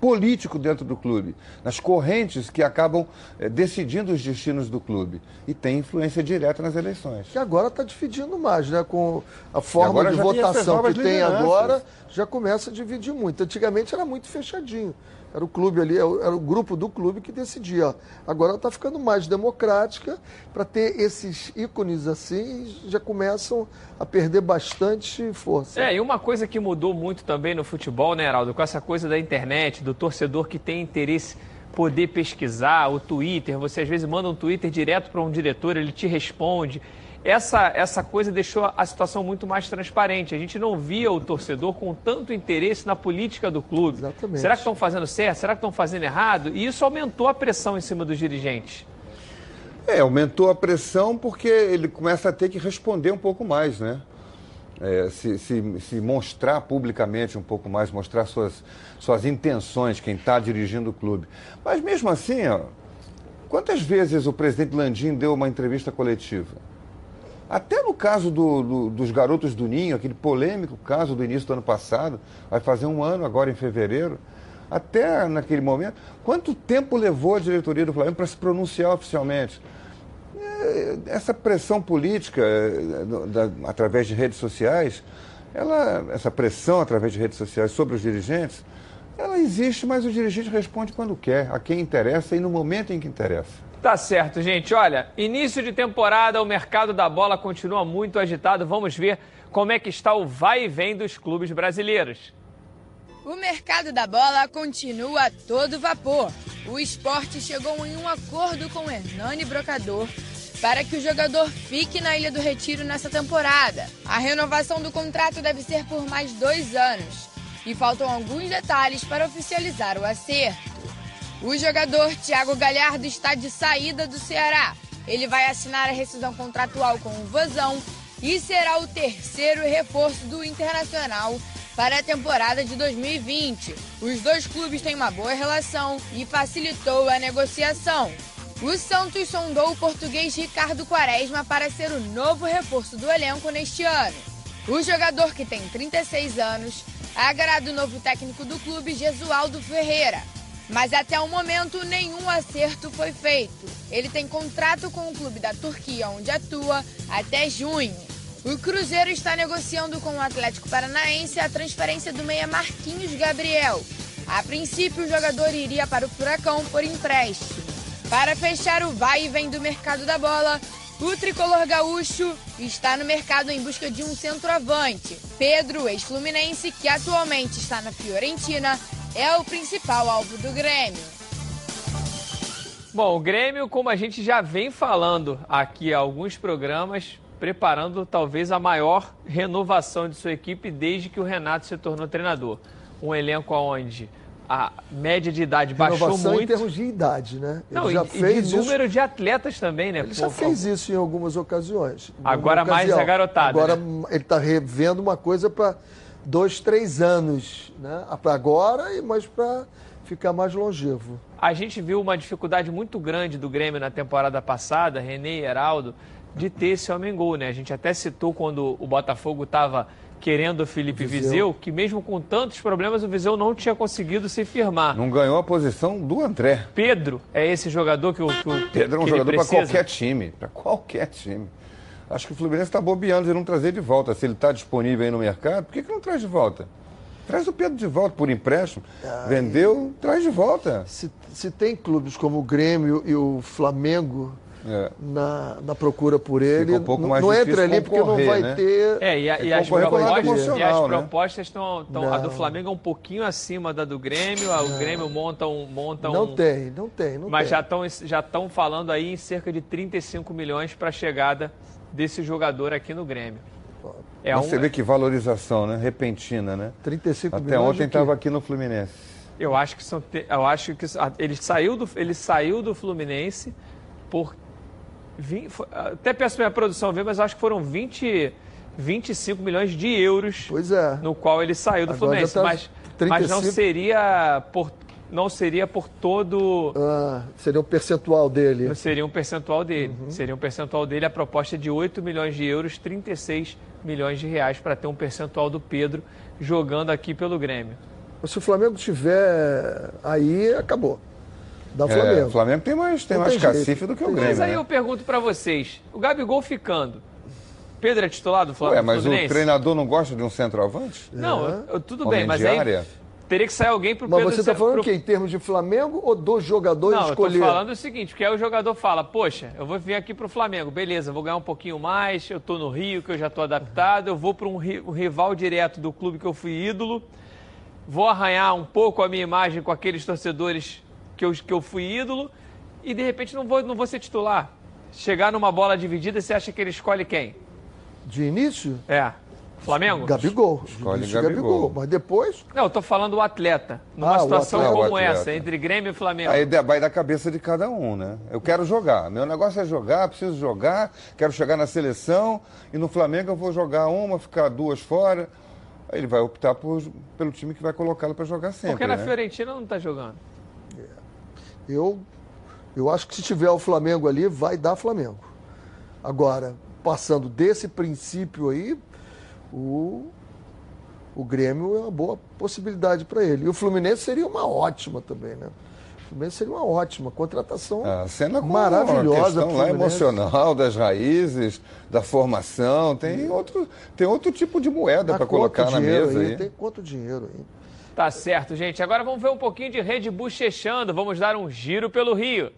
político dentro do clube, nas correntes que acabam eh, decidindo os destinos do clube e tem influência direta nas eleições.
Que agora está dividindo mais, né? Com a forma de votação que tem agora, já começa a dividir muito. Antigamente era muito fechadinho. Era o clube ali, era o grupo do clube que decidia. Agora está ficando mais democrática para ter esses ícones assim, já começam a perder bastante força.
É, e uma coisa que mudou muito também no futebol, né, Heraldo, com essa coisa da internet, do torcedor que tem interesse poder pesquisar, o Twitter, você às vezes manda um Twitter direto para um diretor, ele te responde. Essa, essa coisa deixou a situação muito mais transparente. A gente não via o torcedor com tanto interesse na política do clube.
Exatamente.
Será que estão fazendo certo? Será que estão fazendo errado? E isso aumentou a pressão em cima dos dirigentes.
É, aumentou a pressão porque ele começa a ter que responder um pouco mais, né? É, se, se, se mostrar publicamente um pouco mais, mostrar suas, suas intenções, quem está dirigindo o clube. Mas mesmo assim, ó, quantas vezes o presidente Landim deu uma entrevista coletiva? Até no caso do- do- dos garotos do Ninho, aquele polêmico caso do início do ano passado, vai fazer um ano agora em fevereiro, até naquele momento, quanto tempo levou a diretoria do Flamengo para se pronunciar oficialmente? É, Essa pressão política, é, da- através de redes sociais, ela, essa pressão através de redes sociais sobre os dirigentes, Ela existe, mas o dirigente responde quando quer, a quem interessa e no momento em que interessa.
Tá certo, gente. Olha, início de temporada, o mercado da bola continua muito agitado. Vamos ver como é que está o vai e vem dos clubes brasileiros.
O mercado da bola continua a todo vapor. O esporte chegou em um acordo com Hernani Brocador para que o jogador fique na Ilha do Retiro nessa temporada. A renovação do contrato deve ser por mais dois anos e faltam alguns detalhes para oficializar o acerto. O jogador Thiago Galhardo está de saída do Ceará. Ele vai assinar a rescisão contratual com o Vozão e será o terceiro reforço do Internacional para a temporada de 2020. Os dois clubes têm uma boa relação e facilitou a negociação. O Santos sondou o português Ricardo Quaresma para ser o novo reforço do elenco neste ano. O jogador, que tem 36 anos, agrada o novo técnico do clube, Jesualdo Ferreira. Mas até o momento nenhum acerto foi feito. Ele tem contrato com o clube da Turquia, onde atua, até junho. O Cruzeiro está negociando com o Atlético Paranaense a transferência do meia Marquinhos Gabriel. A princípio, o jogador iria para o Furacão por empréstimo. Para fechar o vai e vem do mercado da bola, o tricolor gaúcho está no mercado em busca de um centroavante. Pedro, ex-fluminense, que atualmente está na Fiorentina, é o principal alvo do Grêmio.
Bom, o Grêmio, como a gente já vem falando aqui há alguns programas, preparando talvez a maior renovação de sua equipe desde que o Renato se tornou treinador. Um elenco onde a média de idade baixou
Renovação
muito.
em termos de idade, né? Ele
Não,
já
e,
fez
e de número de atletas também, né?
Ele já
Pô,
fez isso em algumas ocasiões. Em
Agora
alguma
mais
ocasião.
a garotada,
Agora
né?
ele está revendo uma coisa para dois, três anos, né? Para agora, e mas para ficar mais longevo.
A gente viu uma dificuldade muito grande do Grêmio na temporada passada, René e Heraldo, de ter esse homem gol, né? A gente até citou quando o Botafogo estava querendo o Felipe
Viseu.
Viseu, que mesmo com tantos problemas, o Viseu não tinha conseguido se firmar.
Não ganhou a posição do André.
Pedro é esse jogador que o que o-
Pedro é um jogador para qualquer time. Para qualquer time. Acho que o Fluminense está bobeando de não trazer de volta. Se ele está disponível aí no mercado, por que, que não traz de volta? Traz o Pedro de volta por empréstimo. Vendeu, traz de volta.
Se, se tem clubes como o Grêmio e o Flamengo
É.
na, na procura por ele,
um pouco
não,
mais
não entra ali porque não vai
né?
ter.
É, e, a- e
É
as
o lado
propostas, e as
né?
propostas estão. A do. Flamengo é um pouquinho acima da do Grêmio. a- O Grêmio monta um. Monta
Não
um
tem, não tem, não
mas
tem.
já estão já estão falando aí em cerca de 35 milhões para a chegada desse jogador aqui no Grêmio. É
Você
um,
vê que valorização, né? Repentina, né?
35
Até
milhões
ontem estava aqui no Fluminense.
eu acho que são eu acho que ele saiu do ele saiu do Fluminense por até peço minha produção ver, mas acho que foram 20 25 milhões de euros
Pois é.
no qual ele saiu do
Agora
Fluminense,
tá
mas, mas não
35.
seria por não seria por todo
Ah, seria o percentual dele.
Não seria um percentual dele.
Uhum.
Seria um percentual dele. A proposta é de 8 milhões de euros, 36 milhões de reais para ter um percentual do Pedro jogando aqui pelo Grêmio.
Se o Flamengo tiver aí, acabou. Da
É,
Flamengo.
o Flamengo tem mais, tem
Não
mais
tem jeito.
cacife do que o Grêmio.
Mas aí
né?
eu pergunto para vocês: o Gabigol ficando, Pedro é titular do Fla-
Ué, mas o
Fluminense?
treinador não gosta de um centroavante?
Não, eu- eu- tudo
Homem
bem, mas
de
aí
área?
Teria que sair alguém pro
Mas
Pedro
você está falando
pro-
o quê? Em termos de Flamengo ou do jogador
Não, eu tô
escolher?
falando o seguinte, porque aí o jogador fala, poxa, eu vou vir aqui pro Flamengo, beleza, vou ganhar um pouquinho mais, eu tô no Rio, que eu já tô adaptado, eu vou para um, um rival direto do clube que eu fui ídolo, vou arranhar um pouco a minha imagem com aqueles torcedores que eu, que eu fui ídolo, e de repente não vou, não vou ser titular. Chegar numa bola dividida, você acha que ele escolhe quem?
De início?
É. Flamengo?
Gabigol.
Escolhe
Início,
Gabigol.
Mas depois,
Não, eu tô falando o atleta. Numa
Ah,
situação
atleta.
como
atleta.
essa, entre Grêmio e Flamengo.
Aí vai da cabeça de cada um, né? Eu quero jogar. Meu negócio é jogar, preciso jogar, quero chegar na seleção e no Flamengo eu vou jogar uma, ficar duas fora. Aí ele vai optar por- pelo time que vai colocá-lo para jogar sempre.
Porque na
né?
Fiorentina não tá jogando.
eu, eu acho que se tiver o Flamengo ali, vai dar Flamengo. Agora, passando desse princípio aí, o, o Grêmio é uma boa possibilidade para ele. E o Fluminense seria uma ótima também, né? O Fluminense seria uma ótima contratação.
A cena com
maravilhosa.
a questão
pro
lá emocional das raízes, da formação, tem outro, tem outro tipo de moeda para colocar na
dinheiro
mesa
aí,
aí.
Tem quanto dinheiro aí?
Tá certo, gente. Agora vamos ver um pouquinho de Red Bull chechando. Vamos dar um giro pelo Rio.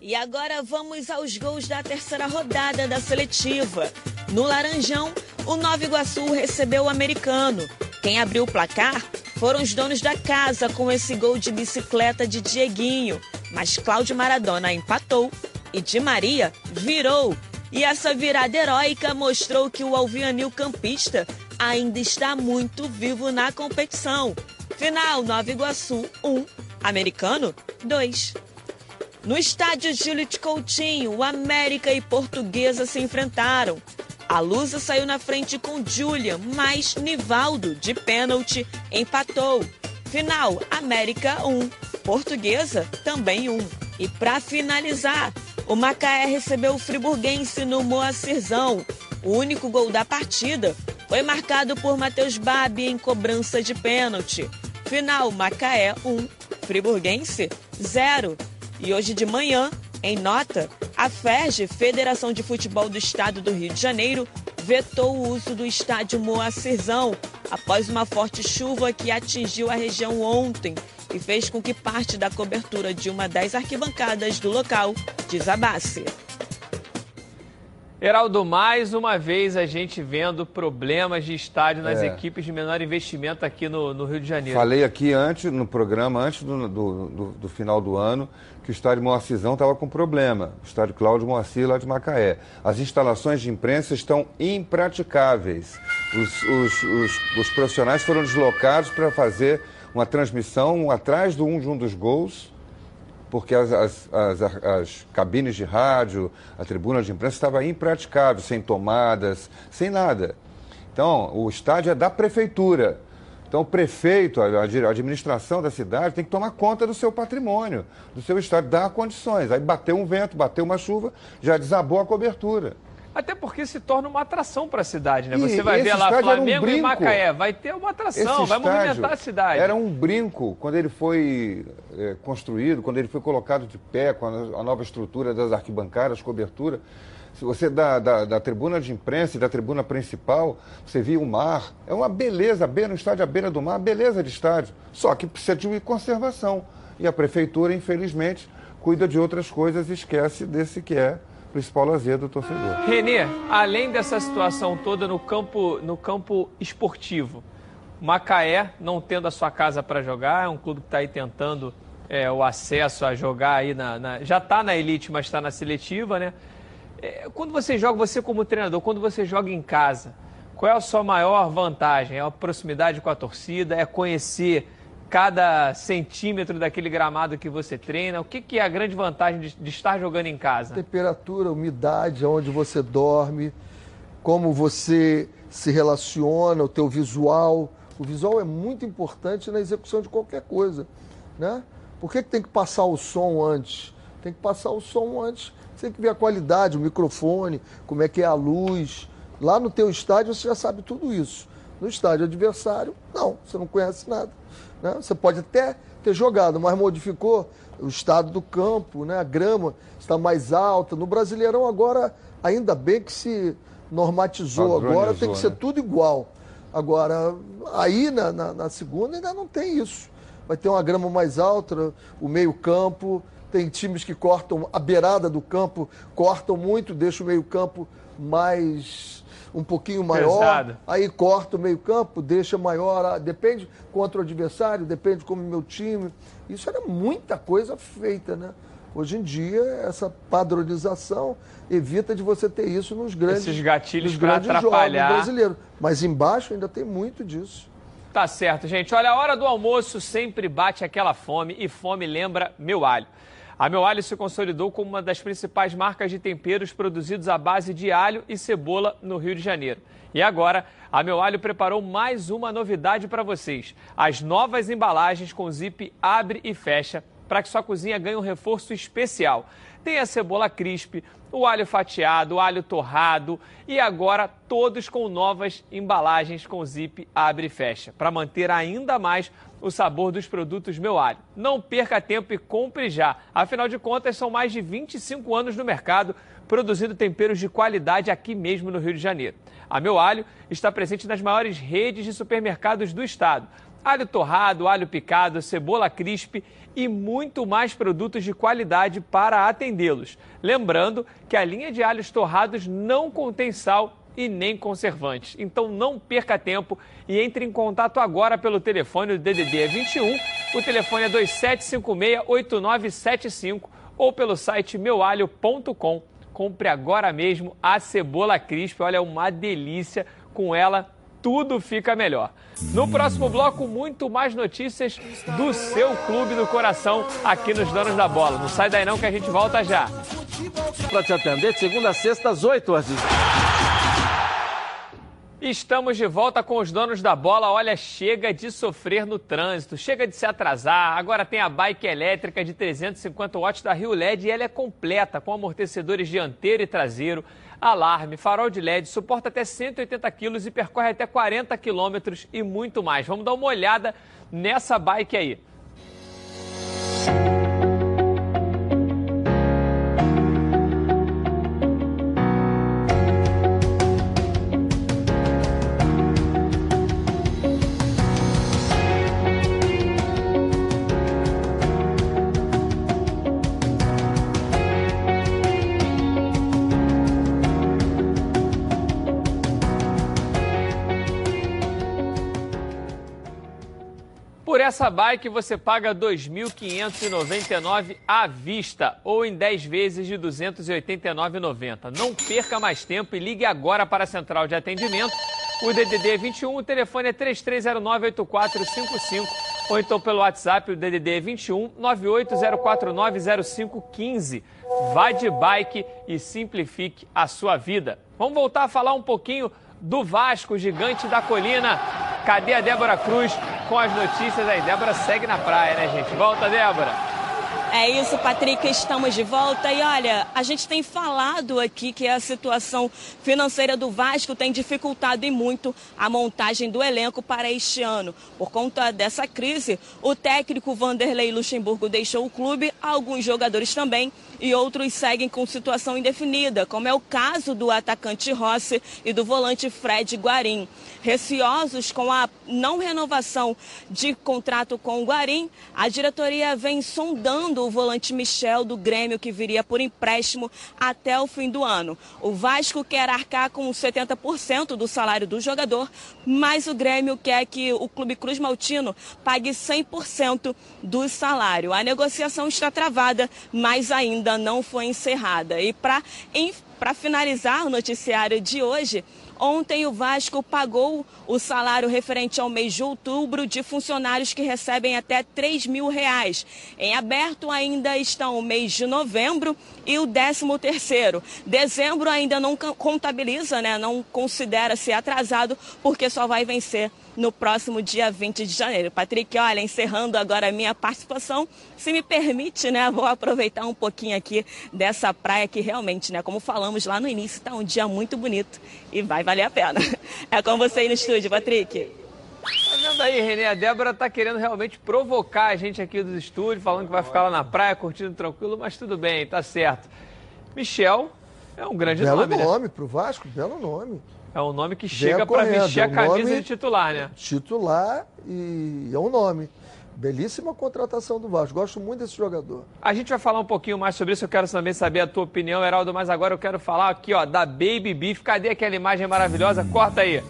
E agora vamos aos gols da terceira rodada da seletiva. No Laranjão, o Nova Iguaçu recebeu o americano. Quem abriu o placar foram os donos da casa com esse gol de bicicleta de Dieguinho. Mas Cláudio Maradona empatou e Di Maria virou. E essa virada heróica mostrou que o alvianil campista ainda está muito vivo na competição. Final Nova Iguaçu 1, Americano 2. No estádio Júlio de Coutinho, América e Portuguesa se enfrentaram. A Lusa saiu na frente com Julian, mas Nivaldo, de pênalti, empatou. Final, América 1, Portuguesa também 1. E para finalizar, o Macaé recebeu o Friburguense no Moacirzão. O único gol da partida foi marcado por Matheus Babi em cobrança de pênalti. Final, Macaé 1, Friburguense 0. E hoje de manhã, em nota, a FERJ, Federação de Futebol do Estado do Rio de Janeiro, vetou o uso do estádio Moacirzão após uma forte chuva que atingiu a região ontem e fez com que parte da cobertura de uma das arquibancadas do local desabasse.
Heraldo, mais uma vez a gente vendo problemas de estádio nas
É.
equipes de menor investimento aqui no, no Rio de Janeiro.
Falei aqui antes, no programa, antes do, do, do- do final do ano, que o estádio Moacizão estava com problema. O estádio Cláudio Moacir, lá de Macaé. As instalações de imprensa estão impraticáveis. Os, os- os- os profissionais foram deslocados para fazer uma transmissão atrás do um de um dos gols, porque as, as- as- as cabines de rádio, a tribuna de imprensa estava impraticável, sem tomadas, sem nada. Então, o estádio é da prefeitura. Então, o prefeito, a, a administração da cidade tem que tomar conta do seu patrimônio, do seu estádio, dar condições. Aí bateu um vento, bateu uma chuva, já desabou a cobertura.
Até porque se torna uma atração para a cidade, né?
E
Você vai ver lá
era um
Flamengo e. Macaé, vai ter uma atração,
Esse
vai movimentar a cidade.
Era um brinco quando ele foi eh, construído, quando ele foi colocado de pé com a, a nova estrutura das arquibancadas, cobertura. Se você da, da, da tribuna de imprensa e da tribuna principal, você via o mar. É uma beleza, beira, um estádio à beira do mar, beleza de estádio. Só que precisa de conservação. E a prefeitura, infelizmente, cuida de outras coisas e esquece desse que é principal lazer do torcedor.
Renê, além dessa situação toda no campo, no campo esportivo, Macaé não tendo a sua casa para jogar, é um clube que está aí tentando é, o acesso a jogar aí na. na- já está na elite, mas está na seletiva, né? É, quando você joga, você como treinador, quando você joga em casa, qual é a sua maior vantagem? É a proximidade com a torcida? É conhecer cada centímetro daquele gramado que você treina? O que, que é a grande vantagem de, de estar jogando em casa?
Temperatura, umidade, onde você dorme, como você se relaciona, o teu visual. O visual é muito importante na execução de qualquer coisa, né? Por que, que tem que passar o som antes? Tem que passar o som antes. Você tem que ver a qualidade, o microfone, como é que é a luz. Lá no teu estádio você já sabe tudo isso. No estádio adversário, não, você não conhece nada. Né? Você pode até ter jogado, mas modificou o estado do campo, né? a grama está mais alta. No Brasileirão agora, ainda bem que se normatizou agora, tem que ser
né?
tudo igual. Agora, aí na, na, na segunda ainda não tem isso. Vai ter uma grama mais alta, o meio-campo. Tem times que cortam a beirada do campo, cortam muito, deixam o meio-campo mais um pouquinho maior.
Pesado.
Aí corta o meio-campo, deixa maior. ah, Depende contra o adversário, depende como o meu time. Isso era muita coisa feita, né? Hoje em dia, essa padronização evita de você ter isso nos grandes,
Esses gatilhos
nos grandes
atrapalhar.
jogos brasileiros. Mas embaixo ainda tem muito disso.
Tá certo, gente. Olha, a hora do almoço sempre bate aquela fome e fome lembra meu alho. A Meu Alho se consolidou como uma das principais marcas de temperos produzidos à base de alho e cebola no Rio de Janeiro. E agora, a Meu Alho preparou mais uma novidade para vocês: as novas embalagens com zip abre e fecha para que sua cozinha ganhe um reforço especial. Tem a cebola crisp, o alho fatiado, o alho torrado e agora todos com novas embalagens com zip abre e fecha, para manter ainda mais o sabor dos produtos Meu Alho. Não perca tempo e compre já. Afinal de contas, são mais de 25 anos no mercado produzindo temperos de qualidade aqui mesmo no Rio de Janeiro. A Meu Alho está presente nas maiores redes de supermercados do estado. alho torrado, alho picado, cebola crisp e muito mais produtos de qualidade para atendê-los. Lembrando que a linha de alhos torrados não contém sal e nem conservantes. Então não perca tempo e entre em contato agora pelo telefone do DDD 21, o telefone é 2756-8975 ou pelo site meualho.com. Compre agora mesmo a cebola crisp, olha, é uma delícia. Com ela tudo fica melhor. No próximo bloco, muito mais notícias do seu clube do coração aqui nos Donos da Bola. Não sai daí não que a gente volta já.
Para te atender, de segunda a sexta, às 8 horas.
Estamos de volta com os donos da bola. Olha, chega de sofrer no trânsito, chega de se atrasar. Agora tem a bike elétrica de 350 watts da Rio LED e ela é completa, com amortecedores dianteiro e traseiro, alarme, farol de LED, suporta até 180 quilos e percorre até 40 quilômetros e muito mais. Vamos dar uma olhada nessa bike aí. Por essa bike você paga R$ 2.599 à vista ou em 10 vezes de R$ 289,90. Não perca mais tempo e ligue agora para a central de atendimento. O DDD é 21, o telefone é 3309-8455 ou então pelo WhatsApp o DDD é 21 980490515. Vá de bike e simplifique a sua vida. Vamos voltar a falar um pouquinho do Vasco, gigante da colina. Cadê a Débora Cruz com as notícias aí? Débora segue na praia, né, gente? Volta, Débora.
É isso, Patrick, estamos de volta. E olha, a gente tem falado aqui que a situação financeira do Vasco tem dificultado e muito a montagem do elenco para este ano. Por conta dessa crise, o técnico Vanderlei Luxemburgo deixou o clube, alguns jogadores também, e outros seguem com situação indefinida, como é o caso do atacante Rossi e do volante Fred Guarim. Receosos com a não renovação de contrato com o Guarim, a diretoria vem sondando o volante Michel do Grêmio, que viria por empréstimo até o fim do ano. O Vasco quer arcar com 70% do salário do jogador, mas o Grêmio quer que o Clube Cruz Maltino pague 100% do salário. A negociação está travada, mas ainda não foi encerrada. E para finalizar o noticiário de hoje, Ontem o Vasco pagou o salário referente ao mês de outubro de funcionários que recebem até 3 mil reais. Em aberto ainda estão o mês de novembro e o 13 terceiro. Dezembro ainda não contabiliza, né? não considera ser atrasado, porque só vai vencer no próximo dia 20 de janeiro. Patrick, olha, encerrando agora a minha participação, se me permite, né, vou aproveitar um pouquinho aqui dessa praia que realmente, né, como falamos lá no início, está um dia muito bonito e vai valer a pena. É com você aí no estúdio, Patrick.
Tá vendo aí, Renê? A Débora tá querendo realmente provocar a gente aqui do estúdio, falando que vai ficar lá na praia, curtindo tranquilo, mas tudo bem, tá certo. Michel é um grande
belo
nome,
nome
né?
pro Vasco, belo nome.
É um nome que chega para vestir a camisa de titular, né?
Titular e é um nome. Belíssima contratação do Vasco. Gosto muito desse jogador.
A gente vai falar um pouquinho mais sobre isso. Eu quero também saber a tua opinião, Heraldo. Mas agora eu quero falar aqui, ó, da Baby Beef. Cadê aquela imagem maravilhosa? Corta aí.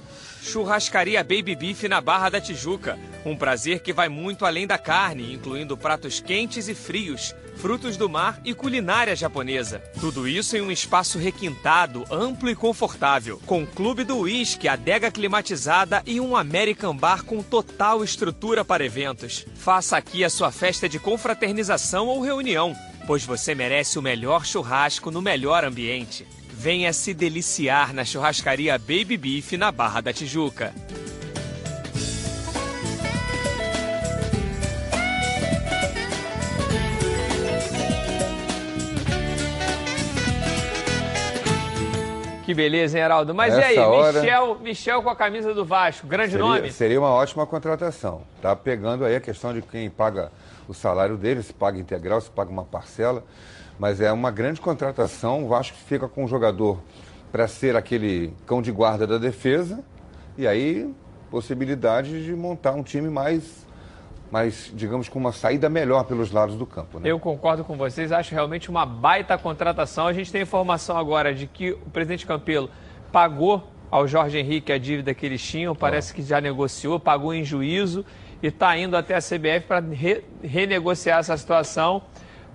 Churrascaria Baby Beef na Barra da Tijuca. Um prazer que vai muito além da carne, incluindo pratos quentes e frios, frutos do mar e culinária japonesa. Tudo isso em um espaço requintado, amplo e confortável, com clube do uísque, adega climatizada e um American Bar com total estrutura para eventos. Faça aqui a sua festa de confraternização ou reunião, pois você merece o melhor churrasco no melhor ambiente. Venha se deliciar na churrascaria Baby Beef na Barra da Tijuca. Que beleza, hein, Heraldo? Mas
Essa
e aí,
hora...
Michel, Michel com a camisa do Vasco, grande
seria,
nome?
Seria uma ótima contratação. Tá pegando aí a questão de quem paga o salário dele, se paga integral, se paga uma parcela. Mas é uma grande contratação. O Vasco fica com um jogador para ser aquele cão de guarda da defesa. E aí possibilidade de montar um time mais, mais digamos, com uma saída melhor pelos lados do campo. Né?
Eu concordo com vocês, acho realmente uma baita contratação. A gente tem informação agora de que o presidente Campelo pagou ao Jorge Henrique a dívida que eles tinham, parece que já negociou, pagou em juízo e está indo até a CBF para re renegociar essa situação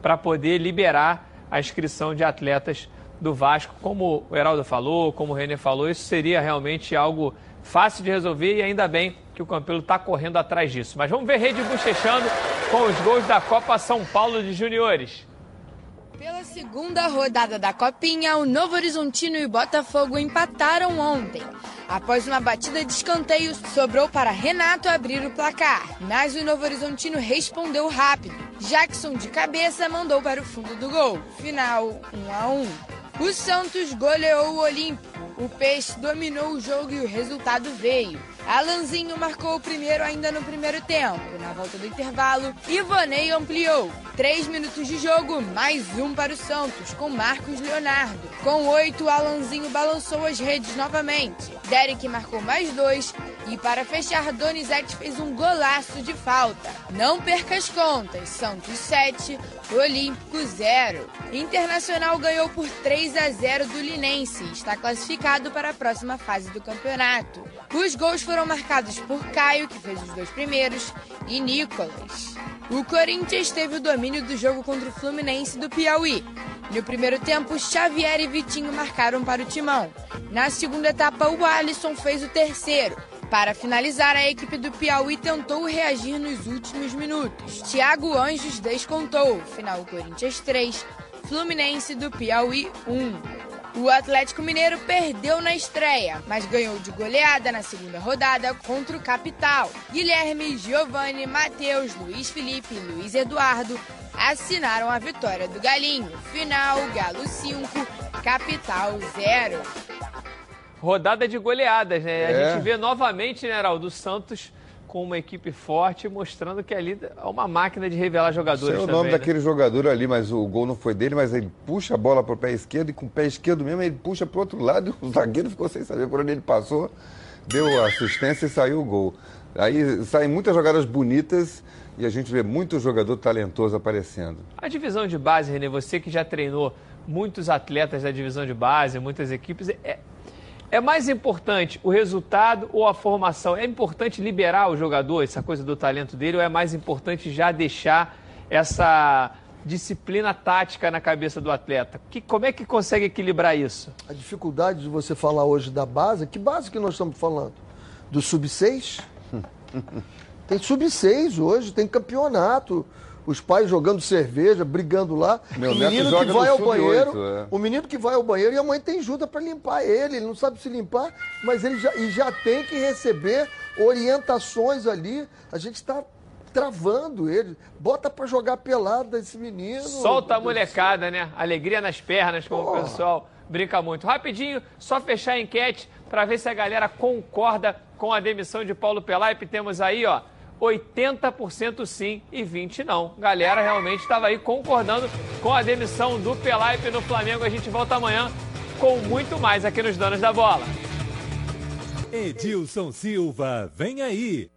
para poder liberar a inscrição de atletas do Vasco. Como o Heraldo falou, como o Renê falou, isso seria realmente algo fácil de resolver e ainda bem que o Campelo está correndo atrás disso. Mas vamos ver Rede bochechando com os gols da Copa São Paulo de Juniores.
Pela segunda rodada da Copinha, o Novo Horizontino e o Botafogo empataram ontem. Após uma batida de escanteio, sobrou para Renato abrir o placar. Mas o Novo Horizontino respondeu rápido. Jackson de cabeça mandou para o fundo do gol. Final 1 a 1. O Santos goleou o Olímpico. O Peixe dominou o jogo e o resultado veio. Alanzinho marcou o primeiro ainda no primeiro tempo. Na volta do intervalo, Ivonei ampliou. Três minutos de jogo, mais um para o Santos, com Marcos Leonardo. Com oito, Alanzinho balançou as redes novamente. Derek marcou mais dois. E para fechar, Donizete fez um golaço de falta. Não perca as contas. Santos 7, Olímpico 0. Internacional ganhou por 3 a 0 do Linense. Está classificado para a próxima fase do campeonato. Os gols foram marcados por Caio, que fez os dois primeiros, e Nicolas. O Corinthians teve o domínio do jogo contra o Fluminense do Piauí. No primeiro tempo, Xavier e Vitinho marcaram para o timão. Na segunda etapa, o Alisson fez o terceiro. Para finalizar, a equipe do Piauí tentou reagir nos últimos minutos. Thiago Anjos descontou. Final Corinthians 3, Fluminense do Piauí 1. O Atlético Mineiro perdeu na estreia, mas ganhou de goleada na segunda rodada contra o Capital. Guilherme, Giovanni, Matheus, Luiz Felipe e Luiz Eduardo assinaram a vitória do Galinho. Final, Galo 5, Capital 0.
Rodada de goleadas, né?
É.
A gente vê novamente, né, Heraldo, Santos com uma equipe forte, mostrando que ali é uma máquina de revelar jogadores
Sei o
também,
nome
né?
daquele jogador ali, mas o gol não foi dele, mas ele puxa a bola para o pé esquerdo e com o pé esquerdo mesmo ele puxa para o outro lado e o zagueiro ficou sem saber por onde ele passou, deu assistência e saiu o gol. Aí saem muitas jogadas bonitas e a gente vê muito jogador talentoso aparecendo.
A divisão de base, Renê, você que já treinou muitos atletas da divisão de base, muitas equipes, é, é mais importante o resultado ou a formação? É importante liberar o jogador, essa coisa do talento dele, ou é mais importante já deixar essa disciplina tática na cabeça do atleta? Que, como é que consegue equilibrar isso?
A dificuldade de você falar hoje da base, que base que nós estamos falando? Do sub-6? tem sub-6 hoje, tem campeonato. Os pais jogando cerveja, brigando lá.
Meu
o
neto
menino que vai ao
sub-8,
banheiro,
é.
o menino que vai ao banheiro e a mãe tem ajuda para limpar ele. Ele não sabe se limpar, mas ele já, e já tem que receber orientações ali. A gente está travando ele. Bota para jogar pelada esse menino.
Solta a molecada, né? Alegria nas pernas, como o pessoal brinca muito. Rapidinho, só fechar a enquete para ver se a galera concorda com a demissão de Paulo Pelaipe. Temos aí, ó, 80% sim e 20% não. Galera realmente estava aí concordando com a demissão do Pelaipe no Flamengo. A gente volta amanhã com muito mais aqui nos Donos da Bola.
Edilson Silva, vem aí.